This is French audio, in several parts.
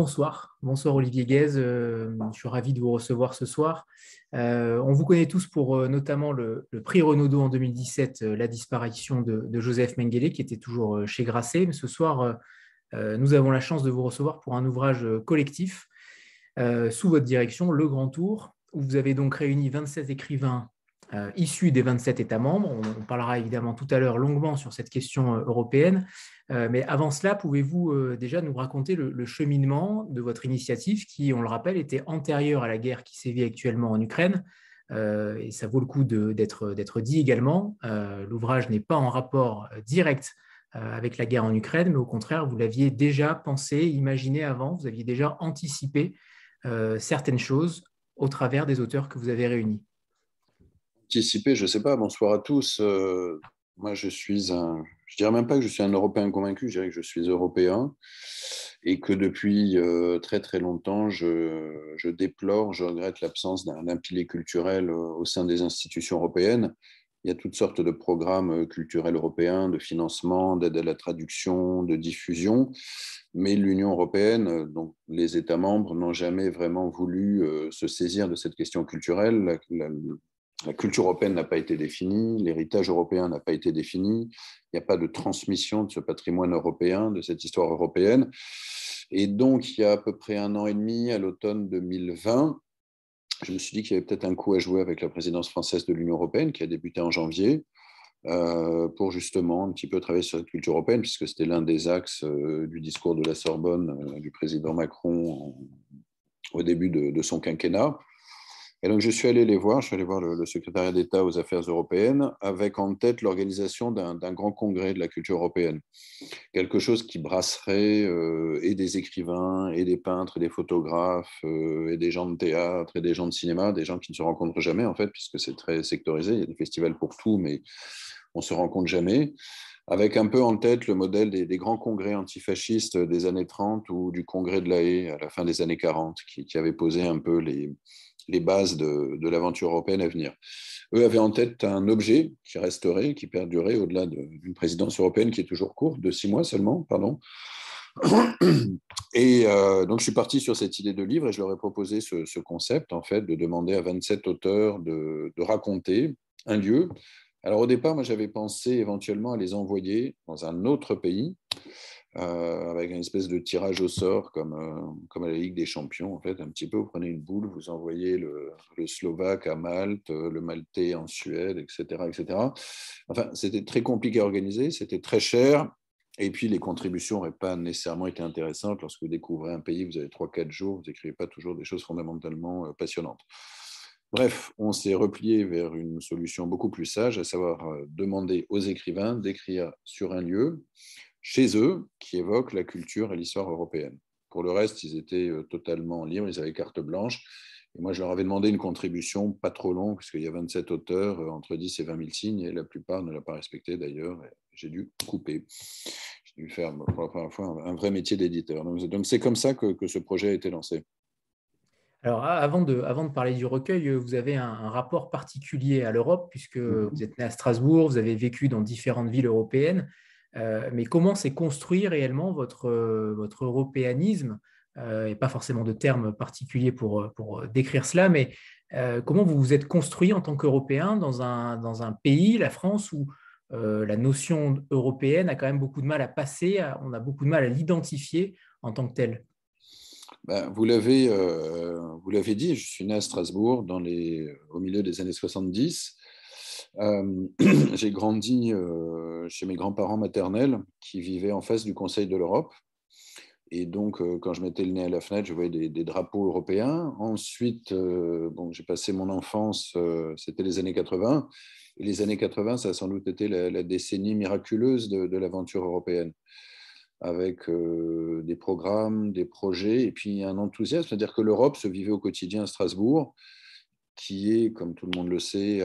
Bonsoir, bonsoir Olivier Guez, euh, je suis ravi de vous recevoir ce soir. Euh, on vous connaît tous pour euh, notamment le, prix Renaudot en 2017, la disparition de, Joseph Mengele qui était toujours chez Grasset. Mais ce soir, nous avons la chance de vous recevoir pour un ouvrage collectif sous votre direction, Le Grand Tour, où vous avez donc réuni 27 écrivains euh, issus des 27 États membres. On, parlera évidemment tout à l'heure longuement sur cette question euh, européenne. Euh, mais avant cela, pouvez-vous déjà nous raconter le, cheminement de votre initiative qui, on le rappelle, était antérieure à la guerre qui sévit actuellement en Ukraine et ça vaut le coup d'être dit également. L'ouvrage n'est pas en rapport direct avec la guerre en Ukraine, mais au contraire, vous l'aviez déjà pensé, imaginé avant, vous aviez déjà anticipé certaines choses au travers des auteurs que vous avez réunis je ne sais pas, bonsoir à tous. Euh, moi, je suis un, je dirais même pas que je suis un Européen convaincu, je dirais que je suis européen et que depuis euh, très très longtemps, je, je déplore, je regrette l'absence d'un pilier culturel euh, au sein des institutions européennes. Il y a toutes sortes de programmes culturels européens, de financement, d'aide à la traduction, de diffusion, mais l'Union européenne, donc les États membres, n'ont jamais vraiment voulu se saisir de cette question culturelle. Culture européenne n'a pas été définie, l'héritage européen n'a pas été défini, il n'y a pas de transmission de ce patrimoine européen, de cette histoire européenne. Et donc, il y a à peu près un an et demi, à l'automne 2020, je me suis dit qu'il y avait peut-être un coup à jouer avec la présidence française de l'Union européenne, qui a débuté en janvier, euh, pour justement un petit peu travailler sur la culture européenne, puisque c'était l'un des axes euh, du discours de la Sorbonne euh, du président Macron au début de son quinquennat. Et donc, je suis allé les voir, je suis allé voir le, secrétariat d'État aux affaires européennes avec en tête l'organisation d'un grand congrès de la culture européenne. Quelque chose qui brasserait euh, et des écrivains, et des peintres, et des photographes, euh, et des gens de théâtre, et des gens de cinéma, des gens qui ne se rencontrent jamais, en fait, puisque c'est très sectorisé. Il y a des festivals pour tout, mais on ne se rencontre jamais avec un peu en tête le modèle des, grands congrès antifascistes des années 30 ou du congrès de la Haye à la fin des années 40, qui, qui avait posé un peu les, les bases de, l'aventure européenne à venir. Eux avaient en tête un objet qui resterait, qui perdurait au-delà d'une présidence européenne qui est toujours courte, de six mois seulement, pardon. Et euh, donc, je suis parti sur cette idée de livre et je leur ai proposé ce, concept, en fait, de demander à 27 auteurs de, de raconter un lieu. Alors, au départ, moi, j'avais pensé éventuellement à les envoyer dans un autre pays, euh, avec une espèce de tirage au sort comme, euh, comme à la Ligue des Champions. En fait, un petit peu, vous prenez une boule, vous envoyez le, Slovaque à Malte, euh, le Maltais en Suède, etc. etc. Enfin, c'était très compliqué à organiser, c'était très cher. Et puis, les contributions n'auraient pas nécessairement été intéressantes. Lorsque vous découvrez un pays, vous avez 3-4 jours, vous n'écrivez pas toujours des choses fondamentalement passionnantes. Bref, on s'est replié vers une solution beaucoup plus sage, à savoir demander aux écrivains d'écrire sur un lieu chez eux qui évoquent la culture et l'histoire européenne. Pour le reste, ils étaient euh, totalement libres, ils avaient carte blanche. Et moi, je leur avais demandé une contribution pas trop longue, puisqu'il y a 27 auteurs, euh, entre 10 et 20 000 signes, et la plupart ne l'ont pas respecté d'ailleurs. J'ai dû couper. J'ai dû faire pour la première fois un vrai métier d'éditeur. Donc, c'est comme ça que, ce projet a été lancé. Alors, avant de, avant de parler du recueil, vous avez un, un rapport particulier à l'Europe, puisque mhm. vous êtes né à Strasbourg, vous avez vécu dans différentes villes européennes. Euh, mais comment s'est construit réellement votre, euh, votre européanisme? Euh, Et pas forcément de termes particuliers pour, pour décrire cela, mais comment vous vous êtes construit en tant qu'Européen dans un, dans un pays, la France, où la notion européenne a quand même beaucoup de mal à passer, on a beaucoup de mal à l'identifier en tant que tel ben, vous l'avez vous l'avez dit, je suis né à Strasbourg dans les, au milieu des années 70. Euh, j'ai grandi euh, chez mes grands-parents maternels qui vivaient en face du Conseil de l'Europe. Et donc, euh, quand je mettais le nez à la fenêtre, je voyais des, drapeaux européens. Ensuite, bon, j'ai passé mon enfance, c'était les années 80. Et les années 80, ça a sans doute été la, décennie miraculeuse de, de l'aventure européenne, avec des programmes, des projets, et puis un enthousiasme. C'est-à-dire que l'Europe se vivait au quotidien à Strasbourg qui est, comme tout le monde le sait,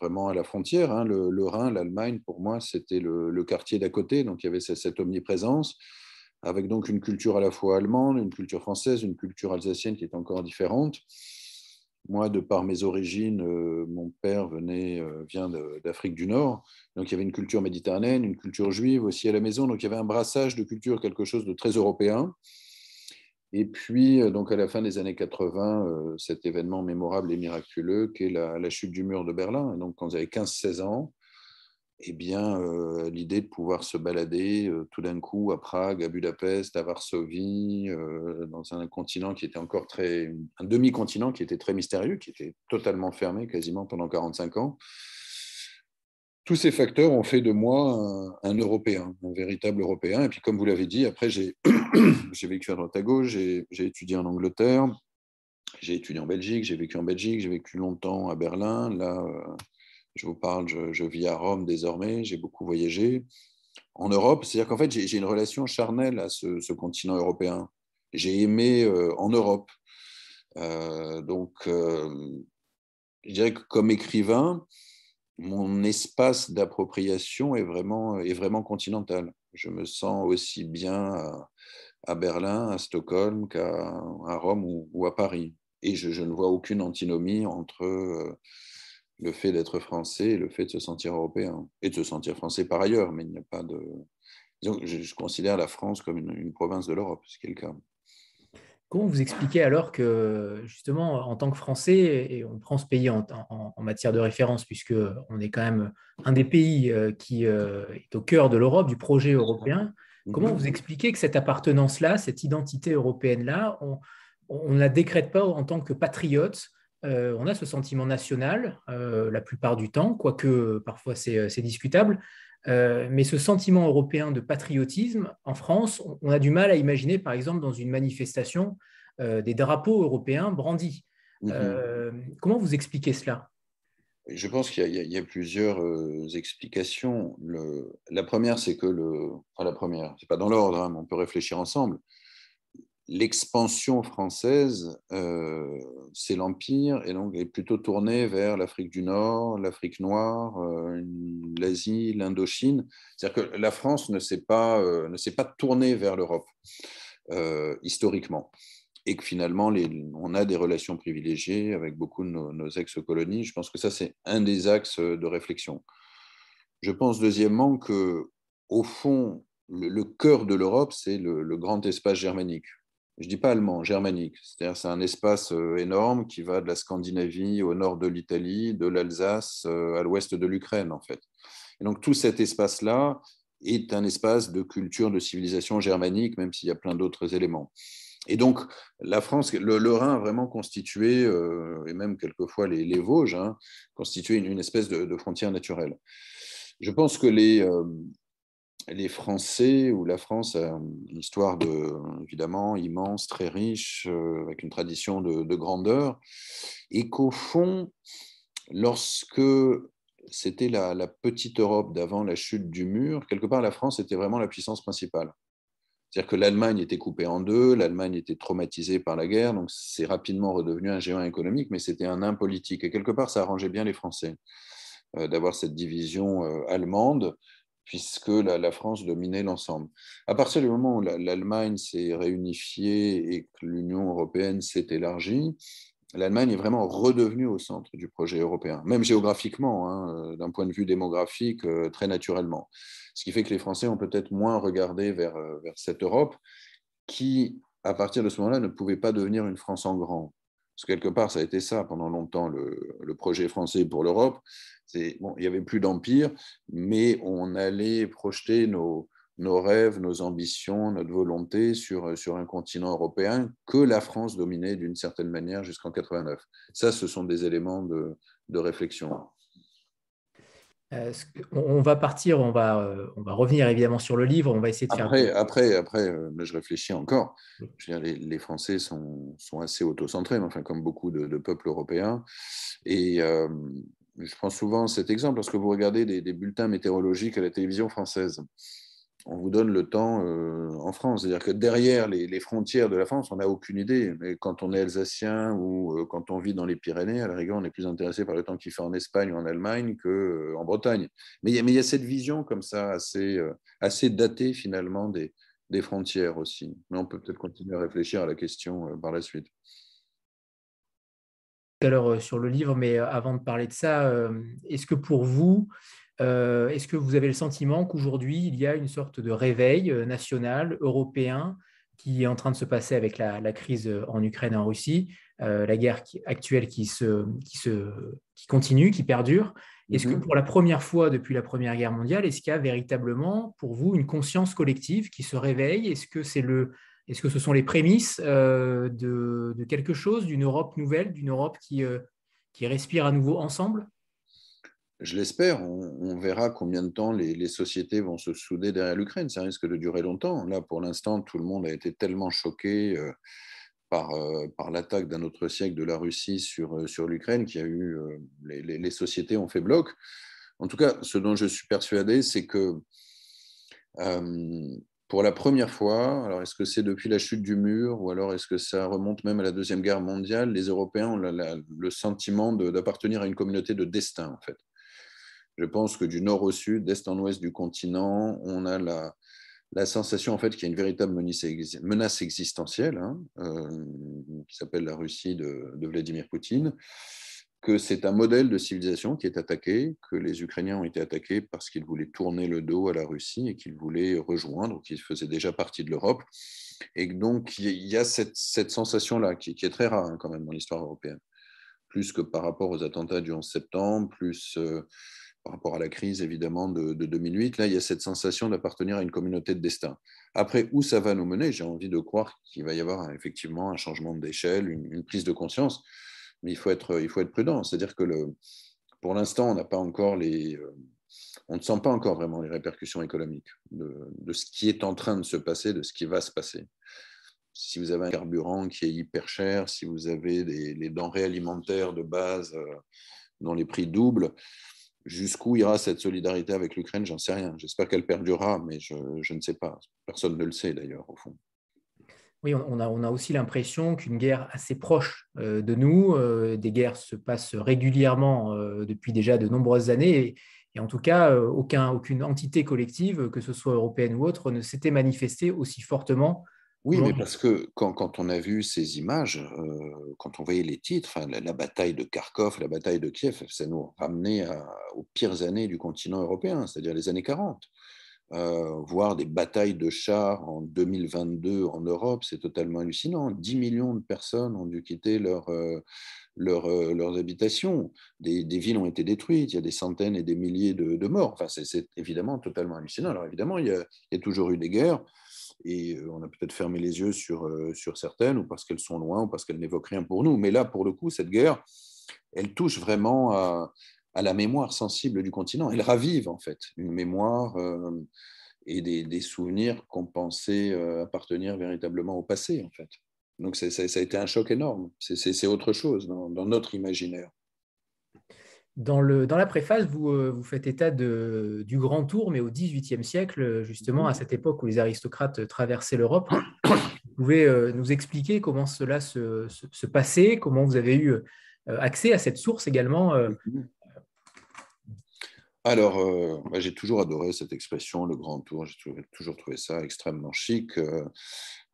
vraiment à la frontière. Hein. Le, Rhin, l'Allemagne, pour moi, c'était le, quartier d'à côté, donc il y avait cette, omniprésence, avec donc une culture à la fois allemande, une culture française, une culture alsacienne qui est encore différente. Moi, de par mes origines, euh, mon père venait, euh, vient d'Afrique du Nord, donc il y avait une culture méditerranéenne, une culture juive aussi à la maison, donc il y avait un brassage de cultures, quelque chose de très européen. Et puis, donc à la fin des années 80, cet événement mémorable et miraculeux qu'est la, la, chute du mur de Berlin. Et donc, quand avez 15-16 ans, eh bien, euh, l'idée de pouvoir se balader euh, tout d'un coup à Prague, à Budapest, à Varsovie, euh, dans un continent qui était encore très. un demi-continent qui était très mystérieux, qui était totalement fermé quasiment pendant 45 ans. Tous ces facteurs ont fait de moi un, Européen, un véritable Européen. Et puis, comme vous l'avez dit, après, j'ai vécu à droite à gauche, j'ai étudié en Angleterre, j'ai étudié en Belgique, j'ai vécu en Belgique, j'ai vécu longtemps à Berlin. Là, je vous parle, je, vis à Rome désormais, j'ai beaucoup voyagé. En Europe, c'est-à-dire qu'en fait, j'ai une relation charnelle à ce, continent européen. J'ai aimé euh, en Europe. Euh, donc, euh, je dirais que comme écrivain, mon espace d'appropriation est vraiment, est vraiment continental. Je me sens aussi bien à, Berlin, à Stockholm qu'à Rome ou, à Paris. Et je, je, ne vois aucune antinomie entre le fait d'être français et le fait de se sentir européen, et de se sentir français par ailleurs, mais il n'y a pas de... je, considère la France comme une, province de l'Europe, ce qui est le cas. Comment vous expliquez alors que, justement, en tant que Français, et on prend ce pays en, matière de référence, puisqu'on est quand même un des pays euh, qui euh, est au cœur de l'Europe, du projet européen, comment mhm. vous expliquez que cette appartenance-là, cette identité européenne-là, on ne la décrète pas en tant que patriote euh, on a ce sentiment national euh, la plupart du temps, quoique parfois c'est euh, mais ce sentiment européen de patriotisme, en France, on, a du mal à imaginer, par exemple, dans une manifestation, des drapeaux européens brandis. Mhm. comment vous expliquez cela? Je pense qu'il y, a plusieurs explications. la première, c'est que le. Enfin, la première, c'est pas dans l'ordre, hein, mais on peut réfléchir ensemble l'expansion française, euh, c'est l'Empire, et donc est plutôt tournée vers l'Afrique du Nord, l'Afrique noire, euh, l'Asie, l'Indochine. C'est-à-dire que la France ne s'est pas, euh, pas tournée vers l'Europe historiquement. Et que finalement, on a des relations privilégiées avec beaucoup de nos, ex-colonies. Je pense que ça, c'est un des axes de réflexion. Je pense deuxièmement que, au fond, le, cœur de l'Europe, c'est le, grand espace germanique je dis pas allemand, germanique. C'est-à-dire c'est un espace euh, énorme qui va de la Scandinavie au nord de l'Italie, de l'Alsace euh, à l'ouest de l'Ukraine en fait. Et donc tout cet espace-là est un espace de culture, de civilisation germanique, même s'il y a plein d'autres éléments. Et donc, la France, le, Rhin a vraiment constitué, euh, et même quelquefois les, Vosges, hein, constitué une, espèce de, frontière naturelle. Je pense que les, les Français ou la France a une histoire de, évidemment immense, très riche, euh, avec une tradition de, grandeur, et qu'au fond, lorsque c'était la, petite Europe d'avant la chute du mur, quelque part la France était vraiment la puissance principale. C'est-à-dire que l'Allemagne était coupée en deux, l'Allemagne était traumatisée par la guerre, donc c'est rapidement redevenu un géant économique, mais c'était un nain politique. Et quelque part, ça arrangeait bien les Français euh, d'avoir cette division euh, allemande puisque la, France dominait l'ensemble. À partir du moment où l'Allemagne s'est réunifiée et que l'Union européenne s'est élargie, l'Allemagne est vraiment redevenue au centre du projet européen, même géographiquement, hein, euh, d'un point de vue démographique, euh, très naturellement. Ce qui fait que les Français ont peut-être moins regardé euh, vers cette Europe qui, à partir de ce moment-là, ne pouvait pas devenir une France en grand. Parce que quelque part, ça a été ça pendant longtemps, le, projet français pour l'Europe, il n'y avait plus d'empire, mais on allait projeter nos, rêves, nos ambitions, notre volonté sur, un continent européen que la France dominait d'une certaine manière jusqu'en 89. Ça, ce sont des éléments de réflexion. Euh, on va partir, on va, euh, on va revenir évidemment sur le livre, on va essayer de faire. Après, après, après euh, je réfléchis encore. Je veux dire, les, Français sont, sont assez autocentrés, enfin, comme beaucoup de, peuples européens. Et, je prends souvent cet exemple lorsque vous regardez des, bulletins météorologiques à la télévision française. On vous donne le temps euh, en France. C'est-à-dire que derrière les, frontières de la France, on n'a aucune idée. Mais quand on est alsacien ou euh, quand on vit dans les Pyrénées, à la rigueur, on est plus intéressé par le temps qu'il fait en Espagne ou en Allemagne qu'en euh, Bretagne. Mais il y, a cette vision comme ça, assez, datée finalement des, des frontières aussi. Mais on peut peut-être continuer à réfléchir à la question par la suite à l'heure sur le livre, mais avant de parler de ça, est-ce que pour vous, est-ce que vous avez le sentiment qu'aujourd'hui, il y a une sorte de réveil national, européen, qui est en train de se passer avec la, crise en Ukraine et en Russie, la guerre actuelle qui, se, qui, se, qui continue, qui perdure? Est-ce que mhm. pour la première fois depuis la Première Guerre mondiale, est-ce qu'il y a véritablement pour vous une conscience collective qui se réveille? Est-ce que, c'est le, est-ce que ce sont les prémices de, de, quelque chose, d'une Europe nouvelle, d'une Europe qui, qui respire à nouveau ensemble? Je l'espère. On, verra combien de temps les, sociétés vont se souder derrière l'Ukraine. Ça risque de durer longtemps. Là, pour l'instant, tout le monde a été tellement choqué euh, par, euh, par l'attaque d'un autre siècle de la Russie sur, euh, l'Ukraine qu'il y a eu. Les, sociétés ont fait bloc. En tout cas, ce dont je suis persuadé, c'est que pour la première fois, alors est-ce que c'est depuis la chute du mur ou alors est-ce que ça remonte même à la Deuxième Guerre mondiale, les Européens ont le sentiment d'appartenir à une communauté de destin, en fait. Je pense que du nord au sud, d'est en ouest du continent, on a la, sensation en fait qu'il y a une véritable menace existentielle hein, euh, qui s'appelle la Russie de, Vladimir Poutine, que c'est un modèle de civilisation qui est attaqué, que les Ukrainiens ont été attaqués parce qu'ils voulaient tourner le dos à la Russie et qu'ils voulaient rejoindre, qu'ils faisaient déjà partie de l'Europe. Et donc il y a cette, cette sensation-là qui, est très rare hein, quand même dans l'histoire européenne, plus que par rapport aux attentats du 11 septembre, plus... Euh, par rapport à la crise évidemment de, 2008. Là, il y a cette sensation d'appartenir à une communauté de destin. Après, où ça va nous mener J'ai envie de croire qu'il va y avoir effectivement un changement d'échelle, une, prise de conscience, mais il faut être, il faut être prudent. C'est-à-dire que le, pour l'instant, on n'a pas encore les, euh, on ne sent pas encore vraiment les répercussions économiques de, ce qui est en train de se passer, de ce qui va se passer. Si vous avez un carburant qui est hyper cher, si vous avez des, les denrées alimentaires de base euh, dont les prix doublent, Jusqu'où ira cette solidarité avec l'Ukraine J'en sais rien. J'espère qu'elle perdurera, mais je, ne sais pas. Personne ne le sait d'ailleurs, au fond. Oui, on a, aussi l'impression qu'une guerre assez proche euh, de nous, euh, des guerres se passent régulièrement euh, depuis déjà de nombreuses années, et, en tout cas, aucun, aucune entité collective, que ce soit européenne ou autre, ne s'était manifestée aussi fortement oui, mais parce que quand, on a vu ces images, euh, quand on voyait les titres, la, bataille de Kharkov, la bataille de Kiev, ça nous ramenait aux pires années du continent européen, c'est-à-dire les années 40. Euh, voir des batailles de chars en 2022 en Europe, c'est totalement hallucinant. 10 millions de personnes ont dû quitter leur, euh, leurs habitations. Des, villes ont été détruites, il y a des centaines et des milliers de, morts. Enfin, c'est évidemment totalement hallucinant. Alors évidemment, il y a, il y a toujours eu des guerres et euh, on a peut-être fermé les yeux sur, euh, sur certaines, ou parce qu'elles sont loin, ou parce qu'elles n'évoquent rien pour nous. Mais là, pour le coup, cette guerre, elle touche vraiment à, la mémoire sensible du continent. Elle ravive, en fait, une mémoire euh, et des, souvenirs qu'on pensait appartenir véritablement au passé, en fait. Donc ça, a été un choc énorme. C'est autre chose dans notre imaginaire. Dans, le, dans la préface, vous, euh, vous faites état de, du Grand Tour, mais au XVIIIe siècle, justement, à cette époque où les aristocrates traversaient l'Europe. Vous pouvez euh, nous expliquer comment cela se, se, passait, comment vous avez eu euh, accès à cette source également alors, j'ai toujours adoré cette expression, le grand tour. J'ai toujours, trouvé ça extrêmement chic.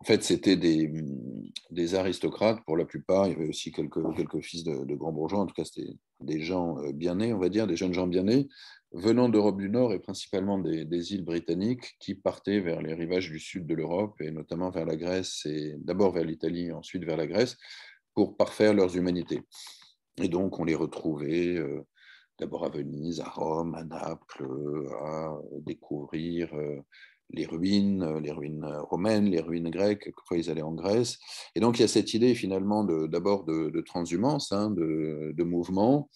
En fait, c'était des, des, aristocrates pour la plupart. Il y avait aussi quelques, fils de, grands bourgeois. En tout cas, c'était des gens bien nés, on va dire, des jeunes gens bien nés, venant d'Europe du Nord et principalement des, îles britanniques, qui partaient vers les rivages du sud de l'Europe et notamment vers la Grèce et d'abord vers l'Italie, ensuite vers la Grèce, pour parfaire leurs humanités. Et donc, on les retrouvait d'abord à Venise, à Rome, à Naples, à découvrir euh, les ruines, euh, les ruines romaines, les ruines grecques, quand ils allaient en Grèce. Et donc il y a cette idée finalement d'abord de, transhumance, hein, de, mouvement,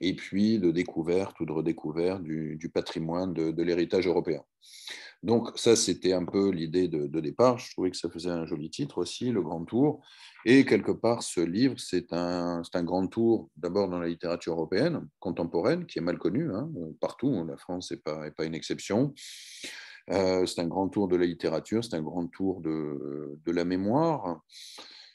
et puis de découverte ou de redécouverte du, patrimoine de l'héritage européen. Donc ça, c'était un peu l'idée de, départ. Je trouvais que ça faisait un joli titre aussi, Le Grand Tour. Et quelque part, ce livre, c'est un, un, grand tour d'abord dans la littérature européenne contemporaine, qui est mal connue hein, partout. La France n'est pas, pas, une exception. Euh, c'est un grand tour de la littérature, c'est un grand tour de, la mémoire.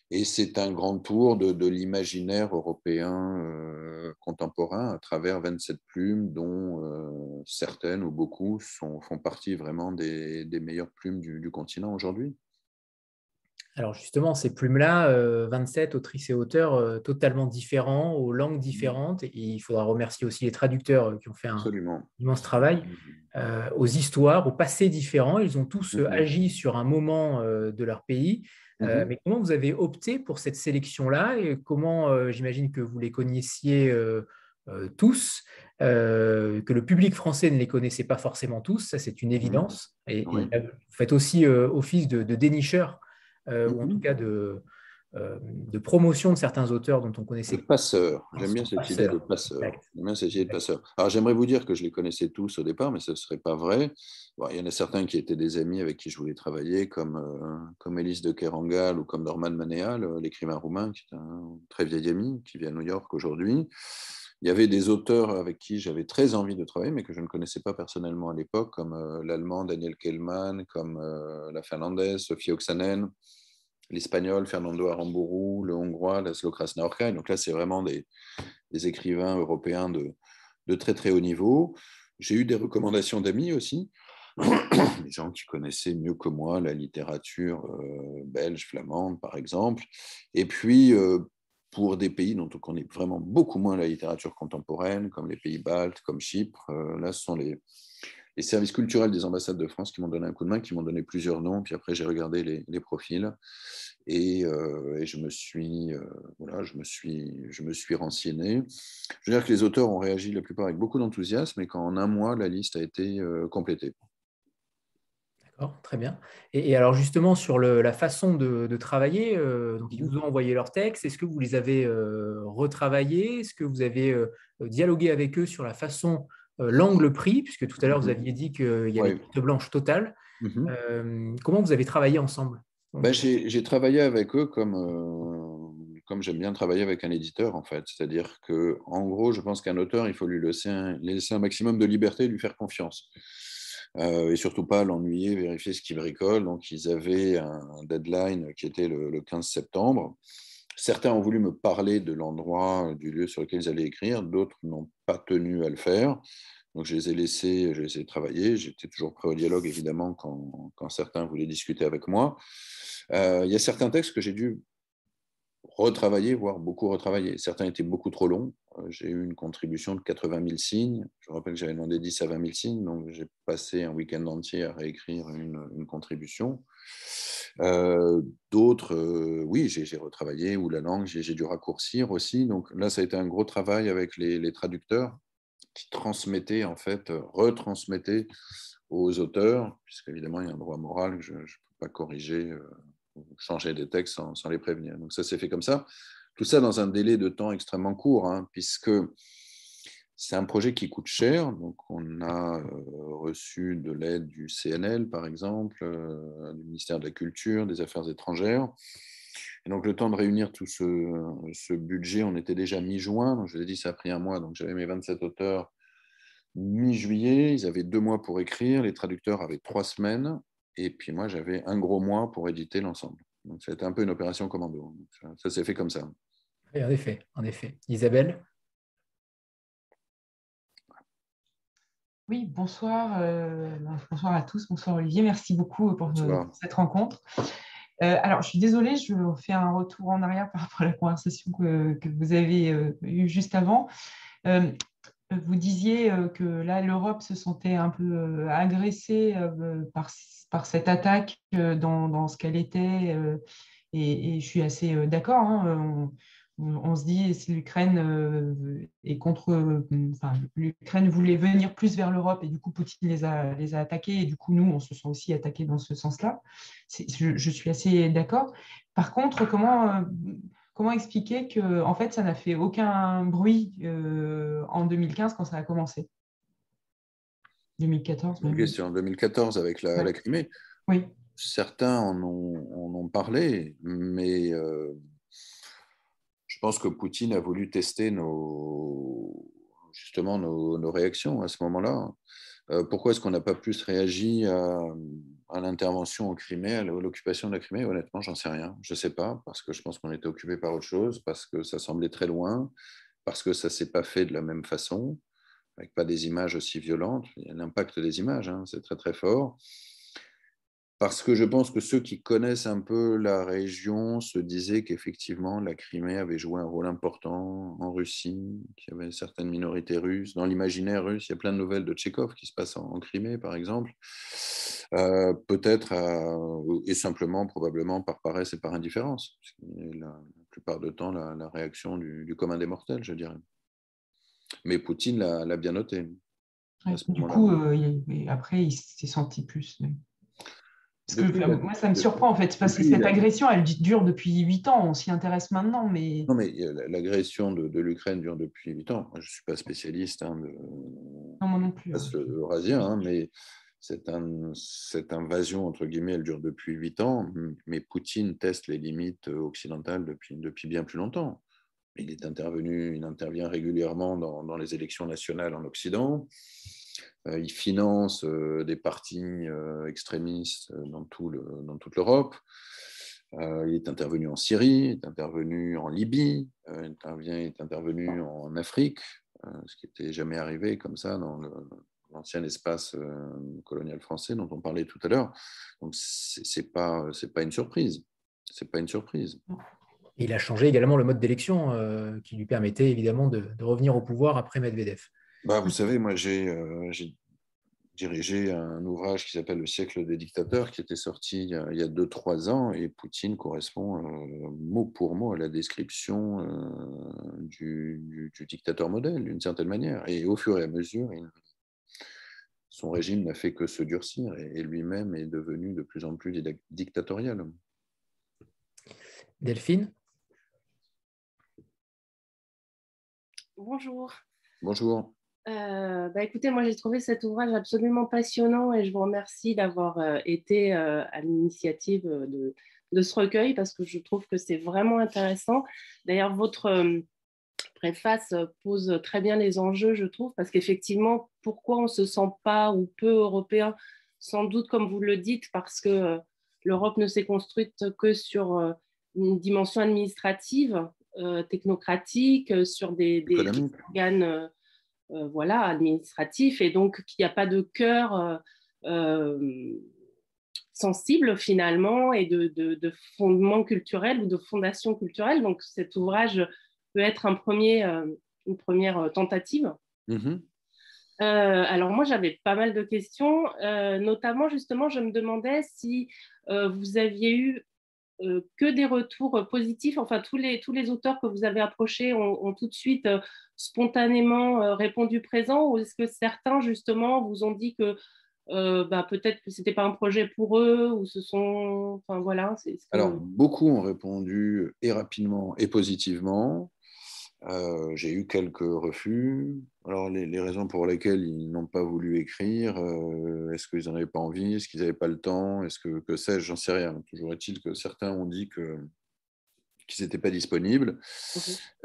Et c'est un grand tour de, l'imaginaire européen euh, contemporain à travers 27 plumes, dont euh, certaines ou beaucoup font partie vraiment des, meilleures plumes du, continent aujourd'hui. Alors justement, ces plumes-là, 27 euh, autrices et auteurs euh, totalement différents, aux langues mmh. différentes, et il faudra remercier aussi les traducteurs euh, qui ont fait un immense travail, mmh. aux histoires, aux passés différents. Ils ont tous mmh. agi sur un moment de leur pays. mais comment vous avez opté pour cette sélection-là et comment, j'imagine que vous les connaissiez tous, que le public français ne les connaissait pas forcément tous, ça c'est une évidence. Et, vous faites aussi office de, de dénicheur euh, ou en tout mhm. cas de, euh, de promotion de certains auteurs dont on connaissait. Le passeur, j'aime bien cette idée de passeur. J'aime bien cette idée de passeur. Alors j'aimerais vous dire que je les connaissais tous au départ, mais ce ne serait pas vrai. il y en a certains qui étaient des amis avec qui je voulais travailler, comme, euh, comme Élise de Kerangal ou comme Norman Manéal, l'écrivain roumain, qui est un très vieil ami, qui vit à New York aujourd'hui. Il y avait des auteurs avec qui j'avais très envie de travailler, mais que je ne connaissais pas personnellement à l'époque, comme l'allemand Daniel Kellman, comme la finlandaise Sophie Oksanen, l'espagnol Fernando Aramburu, le hongrois Laszlo Krasnaorka. Donc là, c'est vraiment des, écrivains européens de, très très haut niveau. J'ai eu des recommandations d'amis aussi, des gens qui connaissaient mieux que moi la littérature euh, belge, flamande, par exemple. Et puis, euh, pour des pays dont on connaît vraiment beaucoup moins la littérature contemporaine, comme les pays baltes, comme Chypre, euh, là, ce sont les, les services culturels des ambassades de France qui m'ont donné un coup de main, qui m'ont donné plusieurs noms. Puis après, j'ai regardé les, profils et, euh, je me suis, euh, voilà, je me suis, je me suis renseigné. Je veux dire que les auteurs ont réagi la plupart avec beaucoup d'enthousiasme et qu'en un mois, la liste a été euh, complétée. D'accord, très bien. Et, alors justement sur la façon de, travailler, donc ils vous ont envoyé leurs textes. Est-ce que vous les avez retravaillés? Est-ce que vous avez dialogué avec eux sur la façon euh, l'angle pris, puisque tout à l'heure vous mhm. aviez dit qu'il y avait une carte blanche totale. Mhm. Euh, comment vous avez travaillé ensemble ben, J'ai travaillé avec eux comme, euh, comme j'aime bien travailler avec un éditeur, en fait. C'est-à-dire que, en gros, je pense qu'un auteur, il faut lui laisser un, laisser un maximum de liberté, lui faire confiance. et surtout pas l'ennuyer, vérifier ce qu'il bricole. Donc, ils avaient un deadline qui était le, le 15 septembre. Certains ont voulu me parler de l'endroit, du lieu sur lequel ils allaient écrire, d'autres n'ont pas tenu à le faire. Donc je les ai laissés, j'ai essayé de travailler. J'étais toujours prêt au dialogue, évidemment, quand, quand certains voulaient discuter avec moi. Euh, il y a certains textes que j'ai dû retravailler, voire beaucoup retravailler. Certains étaient beaucoup trop longs. Euh, j'ai eu une contribution de 80 000 signes. Je rappelle que j'avais demandé 10 à 20 000 signes, donc j'ai passé un week-end entier à réécrire une, contribution. Euh, d'autres, euh, oui, j'ai retravaillé, ou la langue, j'ai dû raccourcir aussi. Donc là, ça a été un gros travail avec les, traducteurs qui transmettaient, en fait, retransmettaient aux auteurs, puisqu'évidemment, il y a un droit moral que je ne peux pas corriger, changer des textes sans, les prévenir. Donc ça s'est fait comme ça. Tout ça dans un délai de temps extrêmement court, hein, puisque c'est un projet qui coûte cher, donc on a euh, reçu de l'aide du CNL, par exemple, euh, du ministère de la Culture, des Affaires étrangères. Et donc le temps de réunir tout ce, budget, on était déjà mi-juin, je vous ai dit ça a pris un mois, donc j'avais mes 27 auteurs mi-juillet, ils avaient deux mois pour écrire, les traducteurs avaient trois semaines, et puis moi j'avais un gros mois pour éditer l'ensemble. Donc c'était un peu une opération commando. ça s'est fait comme ça. en effet, en effet. Isabelle? Oui, bonsoir, euh, bonsoir à tous, bonsoir Olivier, merci beaucoup pour, euh, cette rencontre. Euh, alors, je suis désolée, je fais un retour en arrière par rapport à la conversation que, vous avez eue juste avant. Vous disiez que là, l'Europe se sentait un peu agressée par, par, cette attaque dans, ce qu'elle était, et, je suis assez d'accord. Hein, on se dit si l'Ukraine euh, est contre, l'Ukraine voulait venir plus vers l'Europe et du coup Poutine les a, les a attaqués et du coup nous on se sent aussi attaqués dans ce sens-là. Je, suis assez d'accord. Par contre, comment, euh, comment expliquer que en fait ça n'a fait aucun bruit euh, en 2015 quand ça a commencé? 2014 Une question. 2014 avec la, Crimée. Oui. Certains en ont, en ont parlé, mais je pense que Poutine a voulu tester nos, justement nos, réactions à ce moment-là. Euh, pourquoi est-ce qu'on n'a pas plus réagi à, l'intervention au Crimée, à l'occupation de la Crimée? Honnêtement, j'en sais rien. Je ne sais pas, parce que je pense qu'on était occupé par autre chose, parce que ça semblait très loin, parce que ça ne s'est pas fait de la même façon, avec pas des images aussi violentes. Il y a l'impact des images, hein, c'est très très fort. Parce que je pense que ceux qui connaissent un peu la région se disaient qu'effectivement la Crimée avait joué un rôle important en Russie, qu'il y avait certaines minorités russes. Dans l'imaginaire russe, il y a plein de nouvelles de Tchékov qui se passent en, Crimée, par exemple. Euh, peut-être, et simplement, probablement par paresse et par indifférence. La, la plupart du temps, la, réaction du, commun des mortels, je dirais. Mais Poutine l'a bien noté. du coup, euh, après, il s'est senti plus. Parce que moi, ça me surprend en fait, parce que cette agression, elle dure depuis 8 ans, on s'y intéresse maintenant, mais... Non, mais l'agression de, l'Ukraine dure depuis 8 ans. je ne suis pas spécialiste hein, de... Non, moi non plus. Eurasien, hein, mais cette, cette invasion, entre guillemets, elle dure depuis 8 ans, mais Poutine teste les limites occidentales depuis, depuis bien plus longtemps. Il est intervenu, il intervient régulièrement dans, dans les élections nationales en Occident. Euh, il finance euh, des partis euh, extrémistes dans, tout le, dans toute l'Europe. il est intervenu en Syrie, il est intervenu en Libye, il est intervenu en Afrique, ce qui n'était jamais arrivé comme ça dans l'ancien espace colonial français dont on parlait tout à l'heure. Donc c'est pas c'est pas une surprise. C'est pas une surprise. il a changé également le mode d'élection qui lui permettait évidemment de, de, revenir au pouvoir après Medvedev. Bah, vous savez, moi, euh, j'ai dirigé un ouvrage qui s'appelle Le siècle des dictateurs, qui était sorti il y a 2-3 ans, et Poutine correspond euh, mot pour mot à la description euh, du, dictateur modèle, d'une certaine manière. Et au fur et à mesure, son régime n'a fait que se durcir, et, lui-même est devenu de plus en plus dictatorial. Delphine? Bonjour. Bonjour. Euh, bah écoutez, moi j'ai trouvé cet ouvrage absolument passionnant et je vous remercie d'avoir euh, été euh, à l'initiative de, de, ce recueil parce que je trouve que c'est vraiment intéressant. D'ailleurs, votre préface pose très bien les enjeux, je trouve, parce qu'effectivement, pourquoi on ne se sent pas ou peu européen? Sans doute, comme vous le dites, parce que l'Europe ne s'est construite que sur une dimension administrative, technocratique, sur des, des organes voilà, administratif, et donc qu'il n'y a pas de cœur euh, euh, sensible finalement et de, de, fondement culturel ou de fondation culturelle. Donc cet ouvrage peut être un premier, une première tentative. Mm-hmm. alors moi j'avais pas mal de questions, notamment justement je me demandais si vous aviez eu euh, que des retours positifs. Enfin, tous les, tous les auteurs que vous avez approchés ont, tout de suite euh, spontanément euh, répondu présent ou est-ce que certains, justement, vous ont dit que bah, peut-être que ce n'était pas un projet pour eux ou ce sont. Enfin, voilà. Alors, beaucoup ont répondu et rapidement et positivement. Euh, j'ai eu quelques refus. Alors, les, raisons pour lesquelles ils n'ont pas voulu écrire, euh, est-ce qu'ils n'en avaient pas envie, est-ce qu'ils n'avaient pas le temps, est-ce que, que sais-je, j'en sais rien. Toujours est-il que certains ont dit que, qu'ils n'étaient pas disponibles.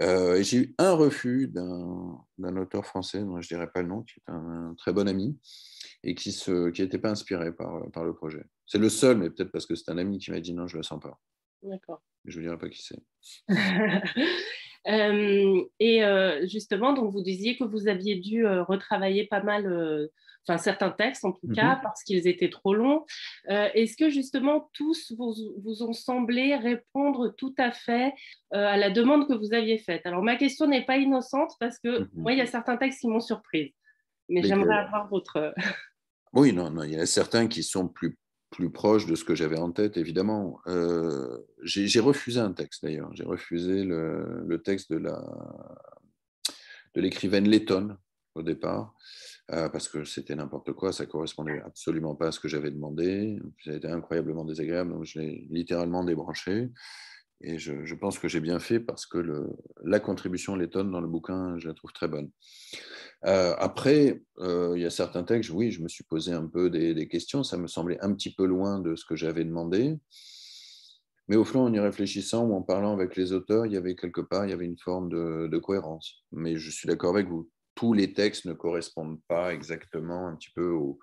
Euh, et j'ai eu un refus d'un, auteur français, dont je ne dirais pas le nom, qui est un, très bon ami, et qui n'était qui pas inspiré par, par le projet. C'est le seul, mais peut-être parce que c'est un ami qui m'a dit non, je ne le sens pas. D'accord. Je ne vous dirai pas qui c'est. Euh, et euh, justement, donc vous disiez que vous aviez dû euh, retravailler pas mal, enfin certains textes en tout cas, mhm. parce qu'ils étaient trop longs. Est-ce que justement tous vous, vous, ont semblé répondre tout à fait à la demande que vous aviez faite? Alors ma question n'est pas innocente parce que mhm. moi, il y a certains textes qui m'ont surprise, mais j'aimerais avoir votre... Oui, non, non, il y en a certains qui sont plus plus proche de ce que j'avais en tête, évidemment. Euh, j'ai refusé un texte, d'ailleurs. J'ai refusé le, texte de l'écrivaine lettonne au départ, euh, parce que c'était n'importe quoi, ça correspondait absolument pas à ce que j'avais demandé. Ça a été incroyablement désagréable, donc je l'ai littéralement débranché. Et je, pense que j'ai bien fait parce que la contribution lettonne dans le bouquin, je la trouve très bonne. Euh, après, euh, il y a certains textes, oui, je me suis posé un peu des, questions, ça me semblait un petit peu loin de ce que j'avais demandé. Mais au fond, en y réfléchissant ou en parlant avec les auteurs, il y avait quelque part, il y avait une forme de, cohérence. Mais je suis d'accord avec vous, tous les textes ne correspondent pas exactement un petit peu au,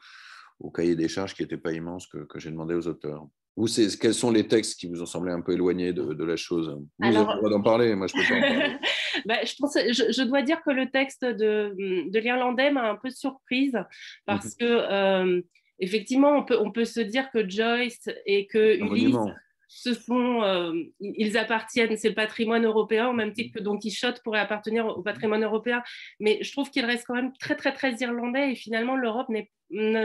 cahier des charges qui n'était pas immense que j'ai demandé aux auteurs. Ou quels sont les textes qui vous ont semblé un peu éloignés de, la chose? Vous Alors, avez le droit d'en parler, moi je peux pas en parler. Bah, je, pense, je, dois dire que le texte de, de l'Irlandais m'a un peu surprise parce mhm. que euh, effectivement, on peut, on peut se dire que Joyce et que Ulysse ce sont, euh, ils appartiennent, c'est le patrimoine européen, au même titre que Don Quichotte pourrait appartenir au patrimoine européen. Mais je trouve qu'il reste quand même très, très, très irlandais et finalement, l'Europe ne,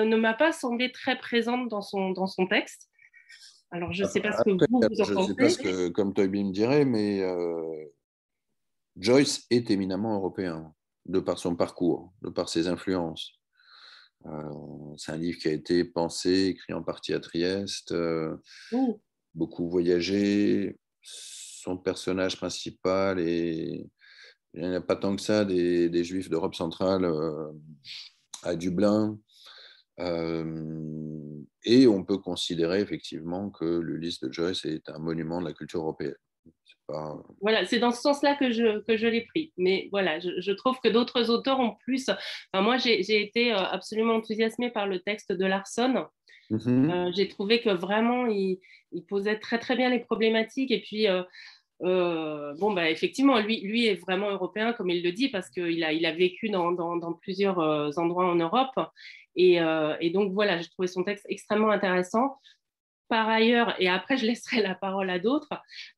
ne m'a pas semblé très présente dans son, dans son texte. Alors, je ne sais pas ce que vous, vous en pensez. Je ne sais pas ce que, comme Toby me dirait, mais euh, Joyce est éminemment européen, de par son parcours, de par ses influences. Euh, c'est un livre qui a été pensé, écrit en partie à Trieste, euh, beaucoup voyagé. Son personnage principal et il n'y en a pas tant que ça des, des juifs d'Europe centrale à Dublin. Et on peut considérer effectivement que l'Ulysse de Joyce est un monument de la culture européenne. Voilà, c'est dans ce sens-là que je, que je l'ai pris. Mais voilà, je, trouve que d'autres auteurs ont plus. moi, j'ai été euh, absolument enthousiasmée par le texte de Larson. Mm-hmm. Euh, j'ai trouvé que vraiment, il, posait très, très bien les problématiques. Et puis, euh, bon, bah, effectivement, lui, lui est vraiment européen, comme il le dit, parce qu'il a, il a vécu dans, dans, plusieurs endroits en Europe. Et, et donc, voilà, j'ai trouvé son texte extrêmement intéressant par ailleurs, et après je laisserai la parole à d'autres,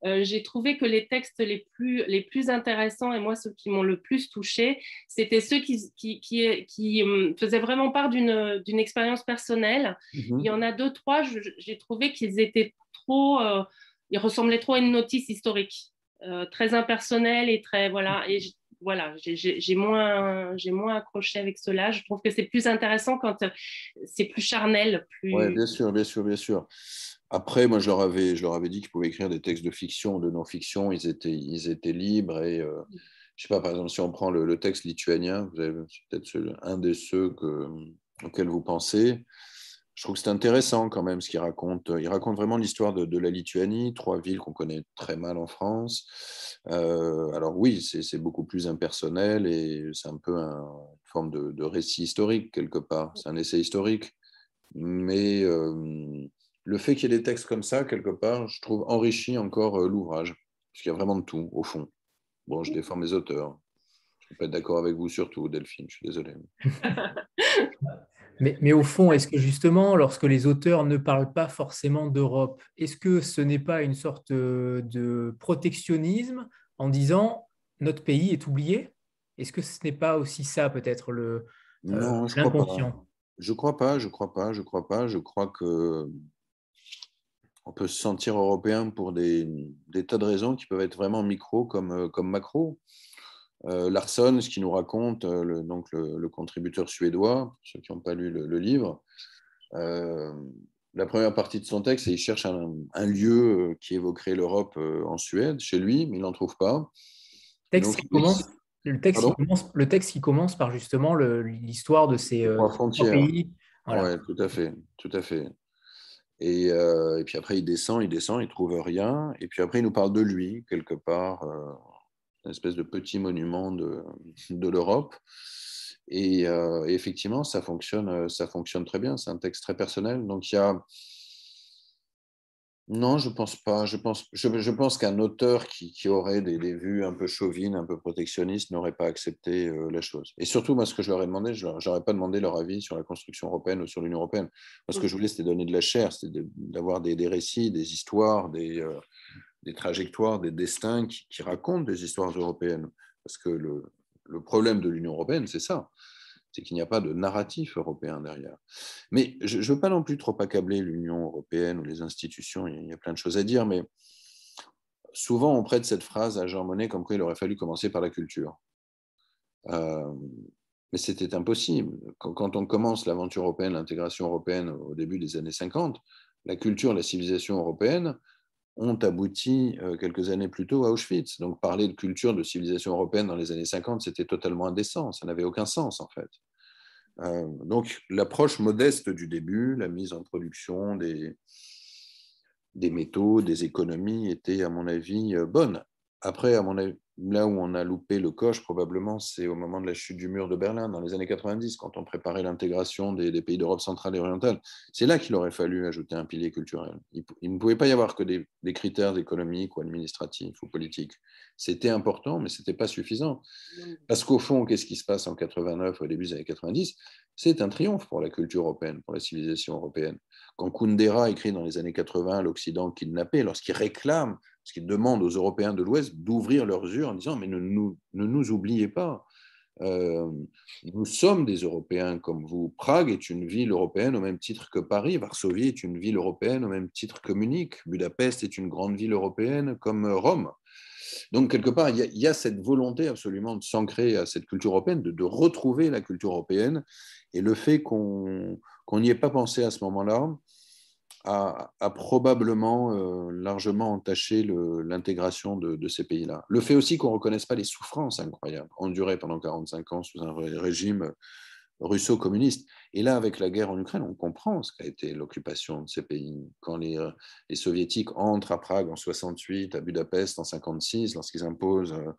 euh, j'ai trouvé que les textes les plus, les plus intéressants et moi ceux qui m'ont le plus touché, c'était ceux qui, qui, qui, hum, faisaient vraiment part d'une expérience personnelle. Mhm. Il y en a deux, trois, j'ai trouvé qu'ils étaient trop, euh, ils ressemblaient trop à une notice historique, euh, très impersonnelle et très, voilà, et voilà, j'ai moins, moins accroché avec cela. Je trouve que c'est plus intéressant quand c'est plus charnel. Plus... Oui, bien sûr, bien sûr, bien sûr. Après, moi, je leur avais, je leur avais dit qu'ils pouvaient écrire des textes de fiction, de non-fiction. Ils étaient, ils étaient libres. Et euh, je sais pas, par exemple, si on prend le, texte lituanien, vous avez peut-être un de ceux que, auxquels vous pensez. Je trouve que c'est intéressant quand même ce qu'il raconte. Il raconte vraiment l'histoire de, la Lituanie, trois villes qu'on connaît très mal en France. Euh, alors oui, c'est beaucoup plus impersonnel et c'est un peu une forme de, récit historique quelque part. C'est un essai historique. Mais euh, le fait qu'il y ait des textes comme ça, quelque part, je trouve enrichit encore euh, l'ouvrage. Parce qu'il y a vraiment de tout, au fond. Bon, je défends mes auteurs. Je ne peux pas être d'accord avec vous surtout, Delphine, je suis désolé. mais, mais, au fond, est-ce que justement, lorsque les auteurs ne parlent pas forcément d'Europe, est-ce que ce n'est pas une sorte euh, de protectionnisme en disant notre pays est oublié? Est-ce que ce n'est pas aussi ça peut-être le euh, l'inconscient? Je crois pas, je crois pas, je crois pas. Je crois que on peut se sentir européen pour des, tas de raisons qui peuvent être vraiment micro comme, euh, comme macro. Euh, Larson, ce qu'il nous raconte, euh, le, donc le, contributeur suédois, ceux qui n'ont pas lu le, livre, la première partie de son texte, il cherche un, lieu qui évoquerait l'Europe en Suède, chez lui, mais il n'en trouve pas. Texte qui commence, le, texte qui commence, le texte qui commence par justement l'histoire de ces frontières. pays. Oui, tout à fait, tout à fait. Euh, et, puis après, il descend, il descend, il trouve rien. Et puis après, il nous parle de lui, quelque part, euh, une espèce de petit monument de, de l'Europe. Et, euh, et, effectivement, ça fonctionne, ça fonctionne très bien. C'est un texte très personnel. Donc, il y a, non, je pense pas. Je pense, je, pense qu'un auteur qui, aurait des, vues un peu chauvines, un peu protectionnistes, n'aurait pas accepté euh, la chose. Et surtout, moi, ce que je leur ai demandé, je n'aurais pas demandé leur avis sur la construction européenne ou sur l'Union européenne. Moi, ce que je voulais, c'était donner de la chair, c'était d'avoir des, récits, des histoires, des, euh, des trajectoires, des destins qui, racontent des histoires européennes. Parce que le, problème de l'Union européenne, c'est ça c'est qu'il n'y a pas de narratif européen derrière. Mais je ne veux pas non plus trop accabler l'Union européenne ou les institutions, il y a plein de choses à dire, mais souvent on prête cette phrase à Jean Monnet comme quoi il aurait fallu commencer par la culture. Euh, mais c'était impossible. Quand, on commence l'aventure européenne, l'intégration européenne au début des années 50, la culture, la civilisation européenne ont abouti euh, quelques années plus tôt à Auschwitz. Donc parler de culture, de civilisation européenne dans les années 50, c'était totalement indécent, ça n'avait aucun sens en fait. Euh, donc l'approche modeste du début, la mise en production des, des métaux, des économies était à mon avis euh, bonne. Après, là où on a loupé le coche, probablement, c'est au moment de la chute du mur de Berlin, dans les années 90, quand on préparait l'intégration des, pays d'Europe centrale et orientale. C'est là qu'il aurait fallu ajouter un pilier culturel. Il, ne pouvait pas y avoir que des, critères économiques ou administratifs ou politiques. C'était important, mais ce n'était pas suffisant. Parce qu'au fond, qu'est-ce qui se passe en 89, au début des années 90 C'est un triomphe pour la culture européenne, pour la civilisation européenne. Quand Kundera écrit dans les années 80 L'Occident kidnappé, lorsqu'il réclame ce qui demande aux Européens de l'Ouest d'ouvrir leurs yeux en disant Mais ne nous, ne nous oubliez pas, euh, nous sommes des Européens comme vous. Prague est une ville européenne au même titre que Paris, Varsovie est une ville européenne au même titre que Munich, Budapest est une grande ville européenne comme Rome. Donc, quelque part, il y a, cette volonté absolument de s'ancrer à cette culture européenne, de, retrouver la culture européenne. Et le fait qu'on n'y ait pas pensé à ce moment-là, a, probablement euh, largement entaché l'intégration de, ces pays-là. Le fait aussi qu'on ne reconnaisse pas les souffrances incroyables endurées pendant 45 ans sous un régime russo-communiste. Et là, avec la guerre en Ukraine, on comprend ce qu'a été l'occupation de ces pays. Quand les, les, soviétiques entrent à Prague en 68, à Budapest en 56, lorsqu'ils imposent euh,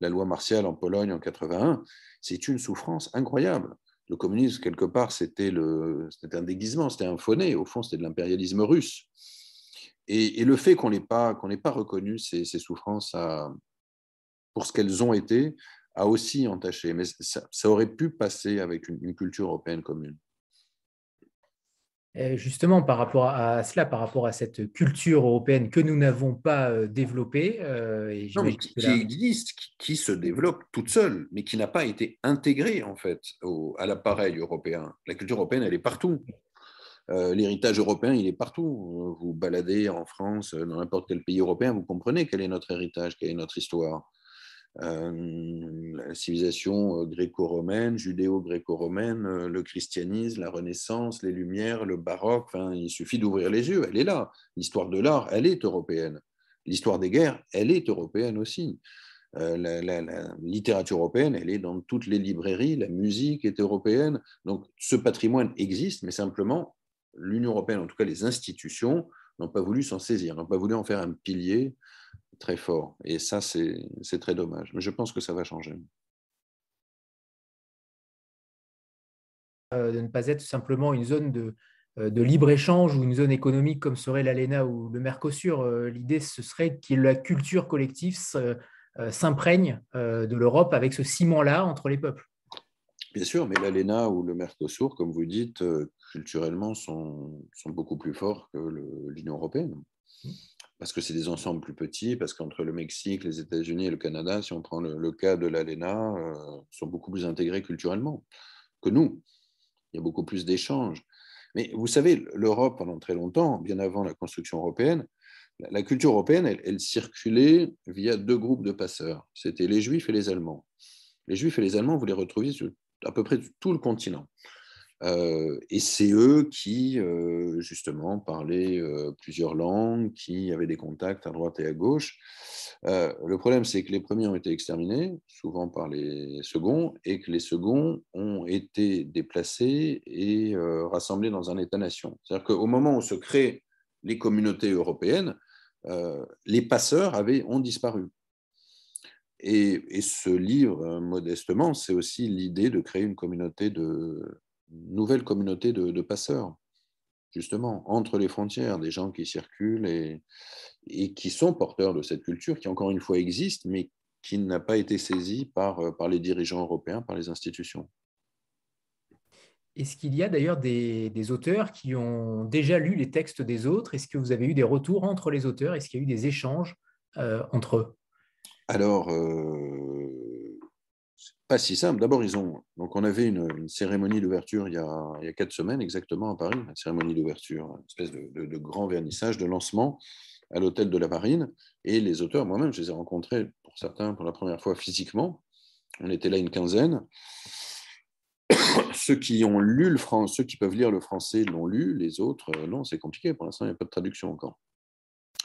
la loi martiale en Pologne en 81, c'est une souffrance incroyable le communisme, quelque part, c'était un déguisement, c'était un fauné. Au fond, c'était de l'impérialisme russe. Et, le fait qu'on n'ait pas reconnu ces, souffrances pour ce qu'elles ont été a aussi entaché. Mais ça, aurait pu passer avec une culture européenne commune. Justement, par rapport à cela, par rapport à cette culture européenne que nous n'avons pas euh, développée, euh, et qui, existe, qui, se développe toute seule, mais qui n'a pas été intégrée en fait à l'appareil européen. La culture européenne, elle est partout. Euh, l'héritage européen, il est partout. Vous baladez en France, dans n'importe quel pays européen, vous comprenez quel est notre héritage, quelle est notre histoire. Euh, la civilisation euh, gréco-romaine, judéo-gréco-romaine, euh, le christianisme, la Renaissance, les Lumières, le baroque, enfin, il suffit d'ouvrir les yeux, elle est là. L'histoire de l'art, elle est européenne. L'histoire des guerres, elle est européenne aussi. la, la, littérature européenne, elle est dans toutes les librairies, la musique est européenne. Donc ce patrimoine existe, mais simplement l'Union européenne, en tout cas les institutions, n'ont pas voulu s'en saisir, n'ont pas voulu en faire un pilier très fort. Et ça, c'est très dommage. Mais je pense que ça va changer. Euh, de ne pas être simplement une zone de, euh, de libre-échange ou une zone économique comme serait l'ALENA ou le Mercosur. Euh, l'idée, ce serait que la culture collective s'imprègne de l'Europe avec ce ciment-là entre les peuples. Bien sûr, mais l'ALENA ou le Mercosur, comme vous dites, culturellement, sont, sont beaucoup plus forts que l'Union européenne. Parce que c'est des ensembles plus petits, parce qu'entre le Mexique, les États-Unis et le Canada, si on prend le, cas de l'ALENA, euh, sont beaucoup plus intégrés culturellement que nous. Il y a beaucoup plus d'échanges. Mais vous savez, l'Europe, pendant très longtemps, bien avant la construction européenne, la, culture européenne, elle, elle, circulait via deux groupes de passeurs. C'était les Juifs et les Allemands. Les Juifs et les Allemands, vous les retrouviez à peu près tout le continent. Et c'est eux qui, justement, parlaient plusieurs langues, qui avaient des contacts à droite et à gauche. le problème, c'est que les premiers ont été exterminés, souvent par les seconds, et que les seconds ont été déplacés et rassemblés dans un État-nation. C'est-à-dire qu'au moment où se créent les communautés européennes, les passeurs avaient, ont disparu. Et, ce livre, modestement, c'est aussi l'idée de créer une communauté de, nouvelle communauté de, passeurs, justement, entre les frontières, des gens qui circulent et, et, qui sont porteurs de cette culture qui, encore une fois, existe, mais qui n'a pas été saisie par, par les dirigeants européens, par les institutions. Est-ce qu'il y a d'ailleurs des, auteurs qui ont déjà lu les textes des autres? Est-ce que vous avez eu des retours entre les auteurs? Est-ce qu'il y a eu des échanges euh, entre eux? Alors, euh, pas si simple. D'abord, ils ont. Donc, on avait une, cérémonie d'ouverture il, y a quatre semaines exactement à Paris, la cérémonie d'ouverture, une espèce de, grand vernissage de lancement à l'hôtel de la Marine. Et les auteurs, moi-même, je les ai rencontrés pour certains pour la première fois physiquement. On était là une quinzaine. ceux qui ont lu le français, ceux qui peuvent lire le français l'ont lu, les autres, euh, non, c'est compliqué. Pour l'instant, il n'y a pas de traduction encore.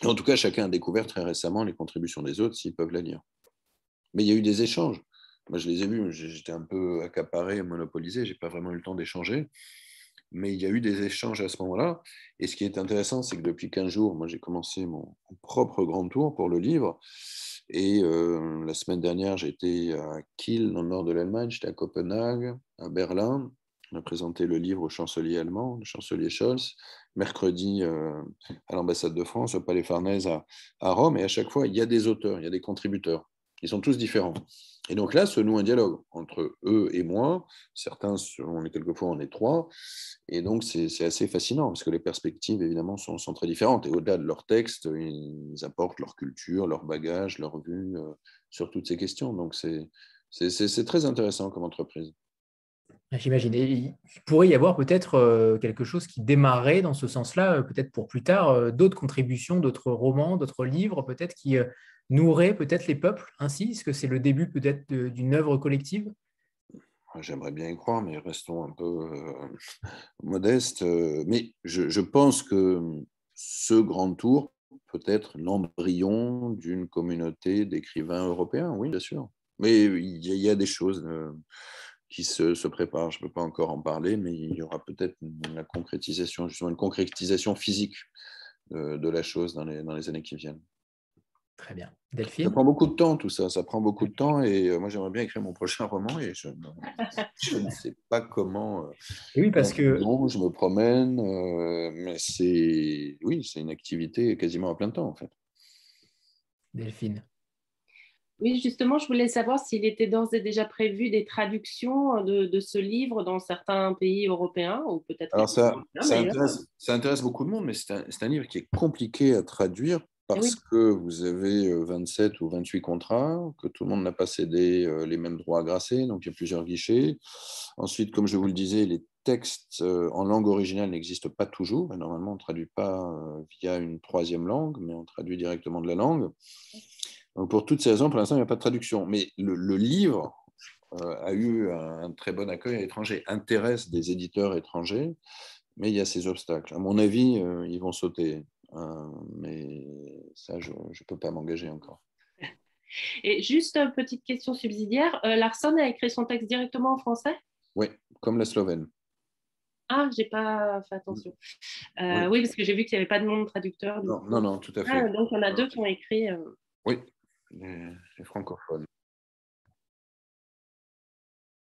En tout cas, chacun a découvert très récemment les contributions des autres s'ils peuvent la lire. Mais il y a eu des échanges. Moi, je les ai vus, j'étais un peu accaparé, monopolisé, j'ai pas vraiment eu le temps d'échanger. mais il y a eu des échanges à ce moment-là. Et ce qui est intéressant, c'est que depuis 15 jours, moi j'ai commencé mon, propre grand tour pour le livre. Et euh, la semaine dernière, j'étais à Kiel, dans le nord de l'Allemagne, j'étais à Copenhague, à Berlin. On a présenté le livre au chancelier allemand, le chancelier Scholz, mercredi euh, à l'ambassade de France, au Palais Farnèse à, à Rome. Et à chaque fois, il y a des auteurs, il y a des contributeurs. Ils sont tous différents. Et donc là se noue un dialogue entre eux et moi. Certains, on est quelquefois, on est trois. Et donc c'est assez fascinant parce que les perspectives, évidemment, sont, très différentes. Et au-delà de leur texte, ils apportent leur culture, leur bagage, leur vue euh, sur toutes ces questions. Donc c'est très intéressant comme entreprise. J'imagine. il pourrait y avoir peut-être euh, quelque chose qui démarrait dans ce sens-là, euh, peut-être pour plus tard, d'autres contributions, d'autres romans, d'autres livres, peut-être qui nourrait peut-être les peuples ainsi? Est-ce que c'est le début peut-être d'une œuvre collective? J'aimerais bien y croire, mais restons un peu euh, modestes. Euh, mais je, pense que ce grand tour peut être l'embryon d'une communauté d'écrivains européens, oui, bien sûr. Mais il y, a, des choses euh, qui se, préparent. Je ne peux pas encore en parler, mais il y aura peut-être une, concrétisation, justement une concrétisation physique de, la chose dans les années qui viennent. Très bien. Delphine Ça prend beaucoup de temps, tout ça. Ça prend beaucoup de temps. Et euh, moi, j'aimerais bien écrire mon prochain roman et je, ne sais pas comment. Euh, oui, parce que. je me promène. Euh, mais c'est. Oui, c'est une activité quasiment à plein temps, en fait. Delphine oui, justement, je voulais savoir s'il était d'ores et déjà prévu des traductions de, ce livre dans certains pays européens ou peut-être. Alors ça, ça, intéresse, ça, intéresse, beaucoup de monde, mais c'est un, un, livre qui est compliqué à traduire parce que vous avez 27 ou 28 contrats, que tout le monde n'a pas cédé les mêmes droits à grasser, donc il y a plusieurs guichets. Ensuite, comme je vous le disais, les textes en langue originale n'existent pas toujours. normalement, on ne traduit pas via une troisième langue, mais on traduit directement de la langue. Pour toutes ces raisons, pour l'instant, il n'y a pas de traduction. Mais le, livre a eu un, très bon accueil à l'étranger, intéresse des éditeurs étrangers, mais il y a ces obstacles. À mon avis, ils vont sauter. Euh, mais ça, je ne peux pas m'engager encore. Et juste une petite question subsidiaire, euh, Larson a écrit son texte directement en français? Oui, comme la Slovène. Ah, j'ai pas fait attention. Euh, oui. parce que j'ai vu qu'il n'y avait pas de nom de traducteur. Non, non, non, tout à fait. Ah, donc, il y en a deux qui ont écrit. Oui, les, francophones.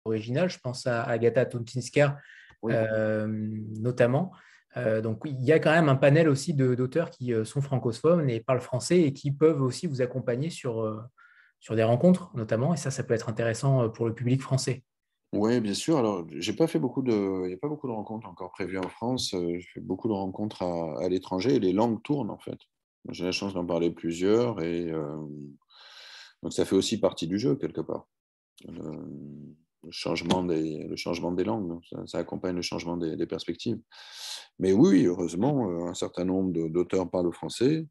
Original, je pense à Agatha Tuntinska, notamment. Euh, donc il y a quand même un panel aussi d'auteurs qui euh, sont francophones et parlent français et qui peuvent aussi vous accompagner sur, euh, sur des rencontres notamment, et ça, ça peut être intéressant pour le public français. Oui, bien sûr. Alors, j'ai pas fait beaucoup de, il n'y a pas beaucoup de rencontres encore prévues en France. J'ai fait beaucoup de rencontres à, l'étranger et les langues tournent en fait. J'ai la chance d'en parler plusieurs et donc ça fait aussi partie du jeu quelque part. Le, changement des, le changement des langues, ça, accompagne le changement des perspectives. Mais oui, heureusement, euh, un certain nombre d'auteurs parlent français,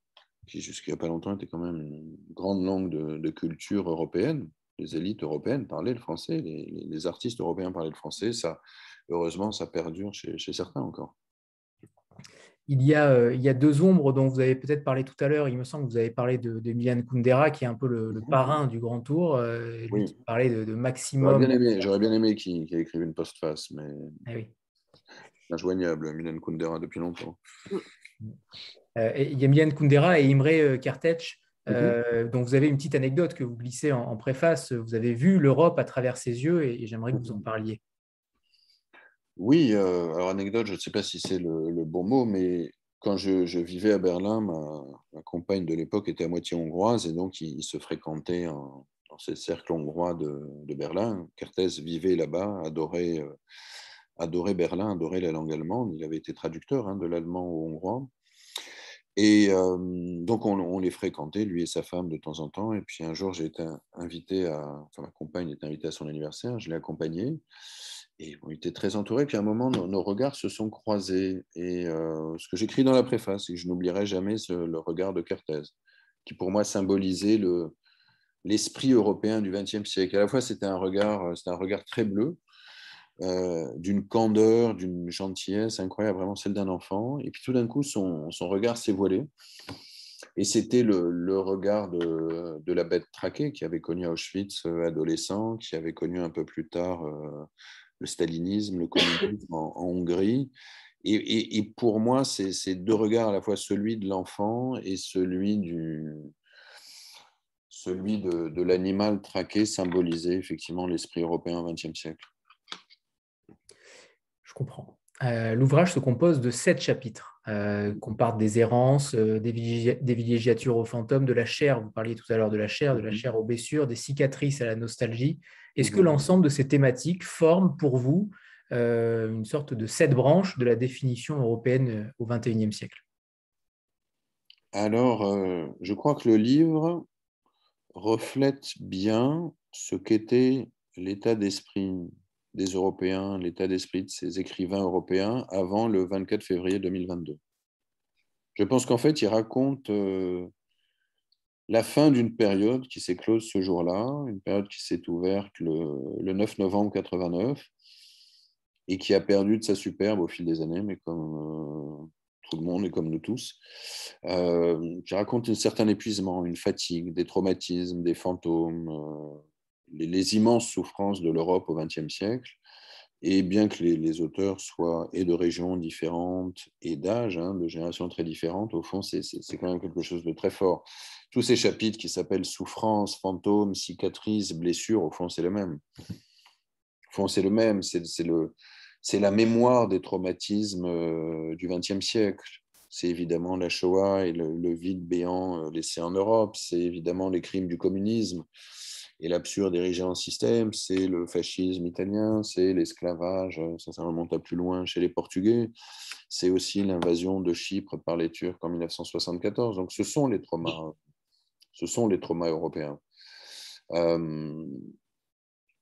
qui jusqu'il n'y a pas longtemps était quand même une grande langue de, culture européenne. Les élites européennes parlaient le français, les, artistes européens parlaient le français. Ça, heureusement, ça perdure chez, certains encore. Il y, a, euh, il y, a, deux ombres dont vous avez peut-être parlé tout à l'heure. Il me semble que vous avez parlé de, de Milan Kundera, qui est un peu le, mhm. parrain du Grand Tour. Euh, oui. Qui parlait de, maximum. J'aurais bien aimé, qu'il écrive une postface, mais. Ah oui injoignable, Milan Kundera, depuis longtemps. Euh, il y a Milan Kundera et Imre euh, Kertész, euh, mhm. dont vous avez une petite anecdote que vous glissez en, préface. Vous avez vu l'Europe à travers ses yeux et, j'aimerais que vous en mhm. parliez. Oui, alors anecdote, je ne sais pas si c'est le, bon mot, mais quand je, vivais à Berlin, ma, compagne de l'époque était à moitié hongroise et donc il, se fréquentait dans ces cercles hongrois de, Berlin. Kertész vivait là-bas, adorait adorait Berlin, adorait la langue allemande. Il avait été traducteur hein, de l'allemand au hongrois. Et euh, donc, on, les fréquentait, lui et sa femme, de temps en temps. Et puis, un jour, j'ai été invité à. Enfin, ma compagne était invitée à son anniversaire, je l'ai accompagné. Et on était très entourés. Puis, à un moment, nos, regards se sont croisés. Et euh, ce que j'écris dans la préface, que je n'oublierai jamais le regard de Kertész, qui pour moi symbolisait le, l'esprit européen du XXe siècle. À la fois, c'était un regard, c'était un regard très bleu, euh, d'une candeur, d'une gentillesse incroyable, vraiment celle d'un enfant. Et puis tout d'un coup, son, son regard s'est voilé. Et c'était le, le, regard de, de, la bête traquée qui avait connu Auschwitz euh, adolescent, qui avait connu un peu plus tard euh, le stalinisme, le communisme en, Hongrie. Et, pour moi, c'est deux regards, à la fois celui de l'enfant et celui, du, celui de, l'animal traqué, symbolisé effectivement l'esprit européen au XXe siècle. Je comprends. Euh, l'ouvrage se compose de sept chapitres euh, qu'on parte des errances, euh, des, villégiatures aux fantômes, de la chair, vous parliez tout à l'heure de la chair, de la mhm. chair aux blessures, des cicatrices à la nostalgie. Est-ce que mhm. l'ensemble de ces thématiques forme pour vous euh, une sorte de sept branches de la définition européenne au XXIe siècle? Alors, je crois que le livre reflète bien ce qu'était l'état d'esprit des Européens, l'état d'esprit de ces écrivains européens avant le 24 février 2022. Je pense qu'en fait, il raconte euh, la fin d'une période qui s'est close ce jour-là, une période qui s'est ouverte le, 9 novembre 89 et qui a perdu de sa superbe au fil des années, mais comme euh, tout le monde et comme nous tous, euh, qui raconte un certain épuisement, une fatigue, des traumatismes, des fantômes, les, immenses souffrances de l'Europe au XXe siècle. Et bien que les, auteurs soient et de régions différentes et d'âge, hein, de générations très différentes, au fond, c'est quand même quelque chose de très fort. Tous ces chapitres qui s'appellent souffrance, fantômes, cicatrices, blessures, au fond, c'est le même. Au fond, c'est le même. C'est la mémoire des traumatismes euh, du XXe siècle. C'est évidemment la Shoah et le, le vide béant euh, laissé en Europe. C'est évidemment les crimes du communisme et l'absurde érigé en système, c'est le fascisme italien, c'est l'esclavage, euh, ça, ça remonte à plus loin chez les Portugais, c'est aussi l'invasion de Chypre par les Turcs en 1974. Donc ce sont les traumas, ce sont les traumas européens. Euh,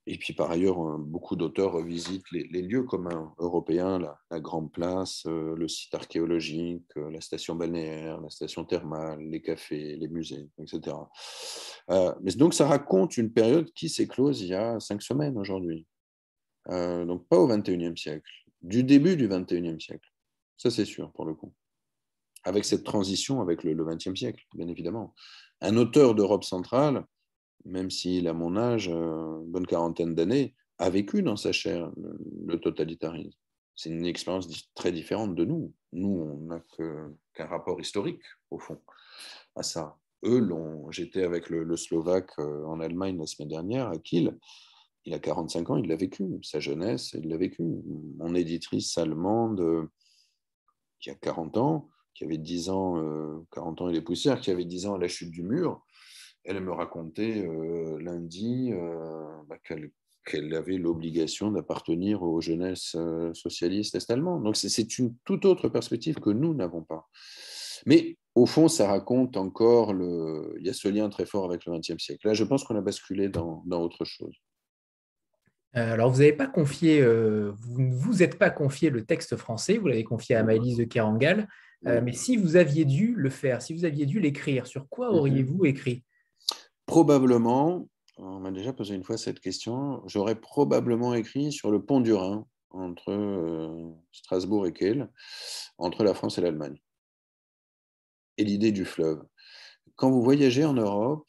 et puis par ailleurs, euh, beaucoup d'auteurs revisitent les, lieux communs européens, la, Grande Place, euh, le site archéologique, la station balnéaire, la station thermale, les cafés, les musées, etc. mais donc ça raconte une période qui s'est close il y a cinq semaines aujourd'hui. donc pas au XXIe siècle, du début du XXIe siècle. Ça c'est sûr pour le coup. Avec cette transition avec le XXe siècle, bien évidemment. Un auteur d'Europe centrale, même s'il a mon âge, euh, une bonne quarantaine d'années, a vécu dans sa chair le, totalitarisme. C'est une expérience très différente de nous. Nous, on n'a qu'un rapport historique, au fond, à ça. Eux. J'étais avec le, Slovaque euh, en Allemagne la semaine dernière, à Kiel. Il a 45 ans, il l'a vécu. Sa jeunesse, il l'a vécu. Mon éditrice allemande, euh, qui a 40 ans, qui avait 10 ans, 40 ans et les poussières, qui avait 10 ans à la chute du mur, elle me racontait euh, lundi euh, bah, qu'elle avait l'obligation d'appartenir aux jeunesses euh, socialistes est-allemandes. Donc c'est une toute autre perspective que nous n'avons pas. Mais au fond, ça raconte encore, le... il y a ce lien très fort avec le XXe siècle. Là, je pense qu'on a basculé dans, dans, autre chose. Alors, vous n'avez pas confié, vous ne vous êtes pas confié le texte français, vous l'avez confié à Maëlys de Kerangal, mais si vous aviez dû le faire, si vous aviez dû l'écrire, sur quoi mhm. auriez-vous écrit? Probablement, on m'a déjà posé une fois cette question, j'aurais probablement écrit sur le pont du Rhin entre euh, Strasbourg et Kiel, entre la France et l'Allemagne. Et l'idée du fleuve. Quand vous voyagez en Europe,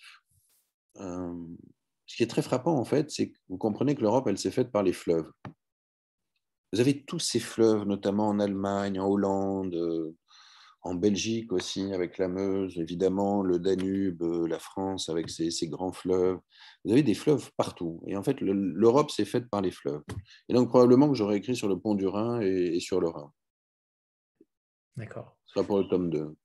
euh, ce qui est très frappant en fait, c'est que vous comprenez que l'Europe, elle s'est faite par les fleuves. Vous avez tous ces fleuves, notamment en Allemagne, en Hollande, en Belgique aussi, avec la Meuse, évidemment, le Danube, euh, la France, avec ses, grands fleuves. Vous avez des fleuves partout. Et en fait, l'Europe s'est faite par les fleuves. Et donc, probablement que j'aurais écrit sur le pont du Rhin et, sur le Rhin. D'accord. Ce sera pour le tome 2.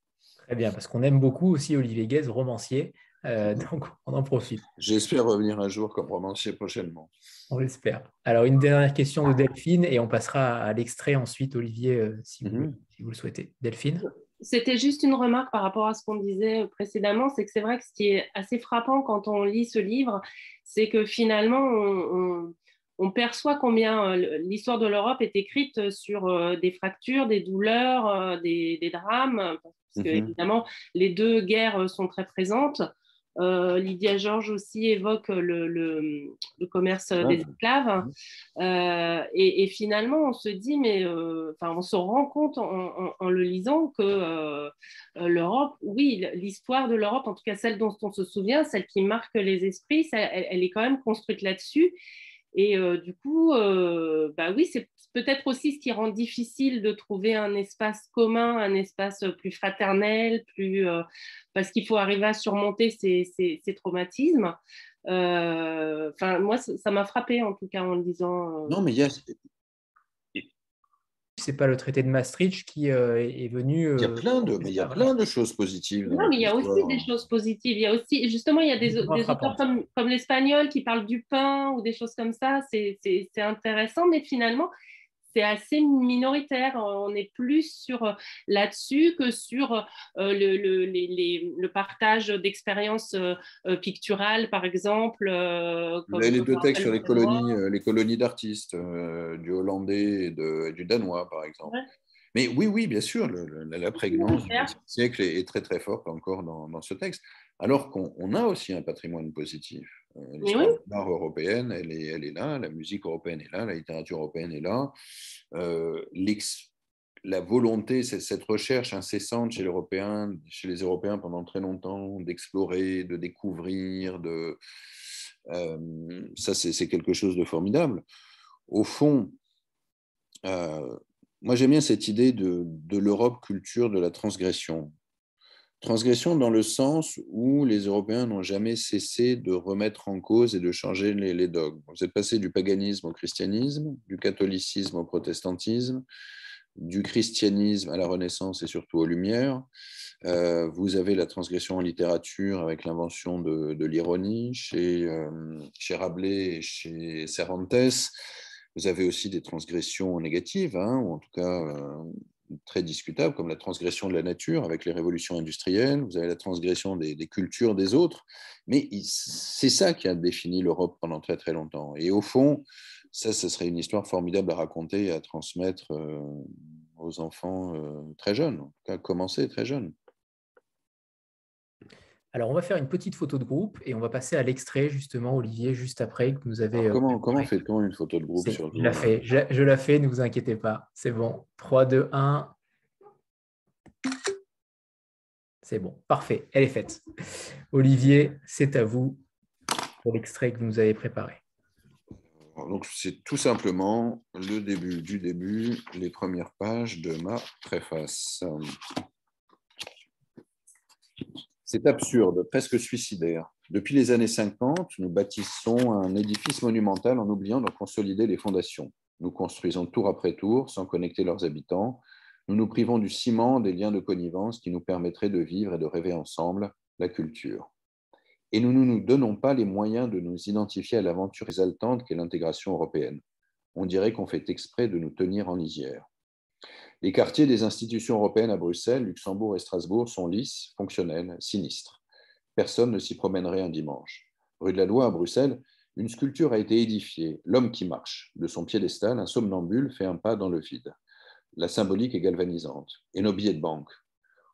Très bien, parce qu'on aime beaucoup aussi Olivier Guez, romancier. Euh, donc, on en profite. J'espère revenir un jour comme romancier prochainement. On l'espère. Alors, une dernière question de Delphine et on passera à l'extrait ensuite, Olivier, euh, si, vous, mhm. si, vous, le souhaitez. Delphine? C'était juste une remarque par rapport à ce qu'on disait précédemment, c'est que c'est vrai que ce qui est assez frappant quand on lit ce livre, c'est que finalement, on, perçoit combien euh, l'histoire de l'Europe est écrite sur euh, des fractures, des douleurs, euh, des, drames, parce que mhm. évidemment, les deux guerres sont très présentes. Euh, Lydia Georges aussi évoque le, commerce des esclaves. Euh, et, finalement, on se dit, mais euh, on se rend compte en, le lisant que l'Europe, oui, l'histoire de l'Europe, en tout cas celle dont on se souvient, celle qui marque les esprits, elle, est quand même construite là-dessus. Et du coup, bah oui, c'est peut-être aussi ce qui rend difficile de trouver un espace commun, un espace plus fraternel, plus, parce qu'il faut arriver à surmonter ces, ces, traumatismes. Enfin, moi, ça m'a frappé en tout cas en le disant. Non, mais il y a, c'est pas le traité de Maastricht qui euh, est venu. il y a euh, plein de, mais il y a plein de choses positives. Non, mais il y a aussi des choses positives. Il y a aussi, justement, il y a des, des auteurs comme, comme l'espagnol qui parlent du pain ou des choses comme ça. C'est intéressant, mais finalement, c'est assez minoritaire. On est plus sur euh, là-dessus que sur euh, le, le, le partage d'expériences euh, picturales, par exemple. Les deux textes sur les colonies, les colonies d'artistes, du hollandais et, du danois, par exemple. Mais oui, oui, bien sûr, la, prégnance du siècle est, très très forte encore dans, dans ce texte, alors qu'on a aussi un patrimoine positif. Euh, l'histoire européenne, elle est, elle est là, la musique européenne est là, la littérature européenne est là. Euh, la volonté, cette recherche incessante chez, chez les Européens pendant très longtemps d'explorer, de découvrir, de, euh, ça c'est quelque chose de formidable. Au fond, moi j'aime bien cette idée de, de l'Europe culture de la transgression. Transgression dans le sens où les Européens n'ont jamais cessé de remettre en cause et de changer les, dogmes. Vous êtes passé du paganisme au christianisme, du catholicisme au protestantisme, du christianisme à la Renaissance et surtout aux Lumières. Euh, vous avez la transgression en littérature avec l'invention de, l'ironie chez, euh, chez, Rabelais et chez Cervantes. Vous avez aussi des transgressions négatives, hein, ou en tout cas euh, très discutables, comme la transgression de la nature avec les révolutions industrielles, vous avez la transgression des, cultures des autres, mais c'est ça qui a défini l'Europe pendant très très longtemps. Et au fond, ça, ce serait une histoire formidable à raconter et à transmettre euh, aux enfants euh, très jeunes, en tout cas commencer très jeunes. Alors, on va faire une petite photo de groupe et on va passer à l'extrait, justement, Olivier, juste après que nous avez. Euh, comment, comment fait-on une photo de groupe sur Je la fais, je, la fais, ne vous inquiétez pas. C'est bon. 3, 2, 1. C'est bon, parfait, elle est faite. Olivier, c'est à vous pour l'extrait que vous nous avez préparé. Donc, c'est tout simplement le début du début, les premières pages de ma préface. C'est absurde, presque suicidaire. Depuis les années 50, nous bâtissons un édifice monumental en oubliant de consolider les fondations. Nous construisons tour après tour sans connecter leurs habitants. Nous nous privons du ciment, des liens de connivence qui nous permettraient de vivre et de rêver ensemble la culture. Et nous ne nous donnons pas les moyens de nous identifier à l'aventure exaltante qu'est l'intégration européenne. On dirait qu'on fait exprès de nous tenir en lisière. Les quartiers des institutions européennes à Bruxelles, Luxembourg et Strasbourg sont lisses, fonctionnels, sinistres. Personne ne s'y promènerait un dimanche. Rue de la Loi à Bruxelles, une sculpture a été édifiée, l'homme qui marche. De son piédestal, un somnambule fait un pas dans le vide. La symbolique est galvanisante. Et nos billets de banque.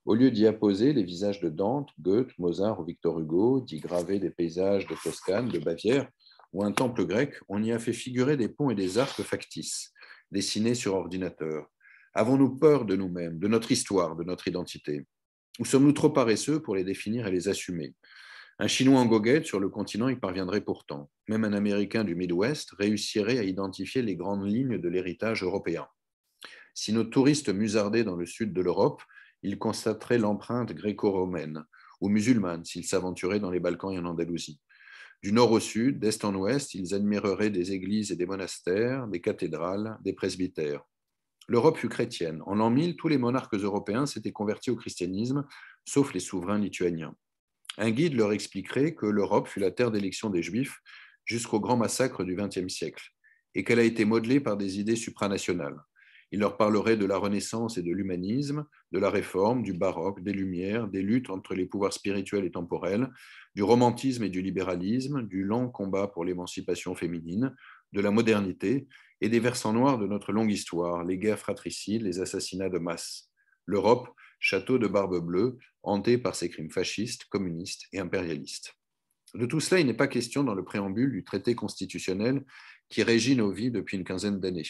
Au lieu d'y apposer les visages de Dante, Goethe, Mozart ou Victor Hugo, d'y graver des paysages de Toscane, de Bavière ou un temple grec, on y a fait figurer des ponts et des arcs factices, dessinés sur ordinateur, Avons-nous peur de nous-mêmes, de notre histoire, de notre identité? Ou sommes-nous trop paresseux pour les définir et les assumer? Un Chinois en goguette sur le continent y parviendrait pourtant. Même un Américain du Midwest réussirait à identifier les grandes lignes de l'héritage européen. Si nos touristes musardaient dans le sud de l'Europe, ils constateraient l'empreinte gréco-romaine ou musulmane s'ils s'aventuraient dans les Balkans et en Andalousie. Du nord au sud, d'est en ouest, ils admireraient des églises et des monastères, des cathédrales, des presbytères l'Europe fut chrétienne. En l'an 1000, tous les monarques européens s'étaient convertis au christianisme, sauf les souverains lituaniens. Un guide leur expliquerait que l'Europe fut la terre d'élection des Juifs jusqu'au grand massacre du XXe siècle, et qu'elle a été modelée par des idées supranationales. Il leur parlerait de la Renaissance et de l'humanisme, de la Réforme, du baroque, des Lumières, des luttes entre les pouvoirs spirituels et temporels, du romantisme et du libéralisme, du lent combat pour l'émancipation féminine, de la modernité et des versants noirs de notre longue histoire, les guerres fratricides, les assassinats de masse. L'Europe, château de barbe bleue, hanté par ses crimes fascistes, communistes et impérialistes. De tout cela, il n'est pas question dans le préambule du traité constitutionnel qui régit nos vies depuis une quinzaine d'années.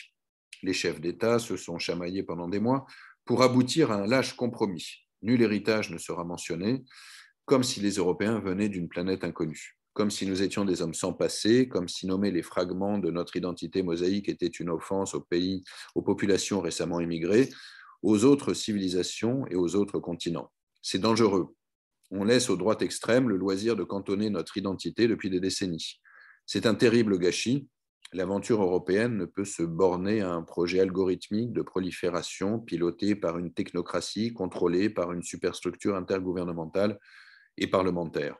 Les chefs d'État se sont chamaillés pendant des mois pour aboutir à un lâche compromis. Nul héritage ne sera mentionné, comme si les Européens venaient d'une planète inconnue. Comme si nous étions des hommes sans passé, comme si nommer les fragments de notre identité mosaïque était une offense aux pays, aux populations récemment immigrées, aux autres civilisations et aux autres continents. C'est dangereux. On laisse aux droites extrêmes le loisir de cantonner notre identité depuis des décennies. C'est un terrible gâchis. L'aventure européenne ne peut se borner à un projet algorithmique de prolifération piloté par une technocratie contrôlée par une superstructure intergouvernementale et parlementaire.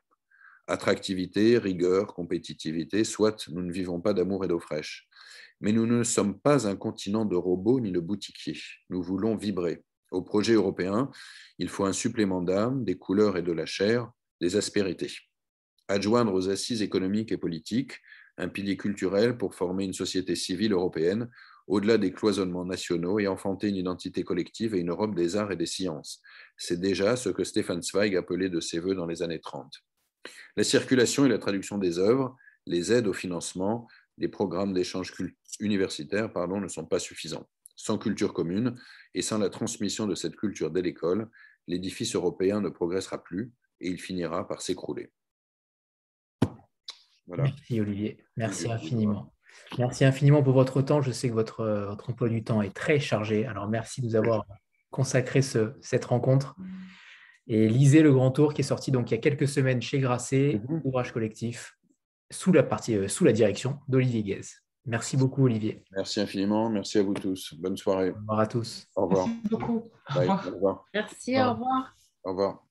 Attractivité, rigueur, compétitivité, soit nous ne vivons pas d'amour et d'eau fraîche. Mais nous ne sommes pas un continent de robots ni de boutiquiers. Nous voulons vibrer. Au projet européen, il faut un supplément d'âme, des couleurs et de la chair, des aspérités. Adjoindre aux assises économiques et politiques un pilier culturel pour former une société civile européenne au-delà des cloisonnements nationaux et enfanter une identité collective et une Europe des arts et des sciences. C'est déjà ce que Stefan Zweig appelait de ses voeux dans les années 30. La circulation et la traduction des œuvres, les aides au financement, les programmes d'échange universitaire pardon, ne sont pas suffisants. Sans culture commune et sans la transmission de cette culture dès l'école, l'édifice européen ne progressera plus et il finira par s'écrouler. Merci Olivier, merci infiniment. Merci infiniment pour votre temps. Je sais que votre, votre emploi du temps est très chargé. Alors merci de nous avoir consacré ce, cette rencontre. Et lisez Le Grand Tour qui est sorti donc il y a quelques semaines chez Grasset, mhm. ouvrage collectif, sous la, partie, euh, sous la direction d'Olivier Guez. Merci beaucoup, Olivier. Merci infiniment. Merci à vous tous. Bonne soirée. Au revoir à tous. Au revoir. Merci beaucoup. au revoir. Merci, au revoir. Au revoir.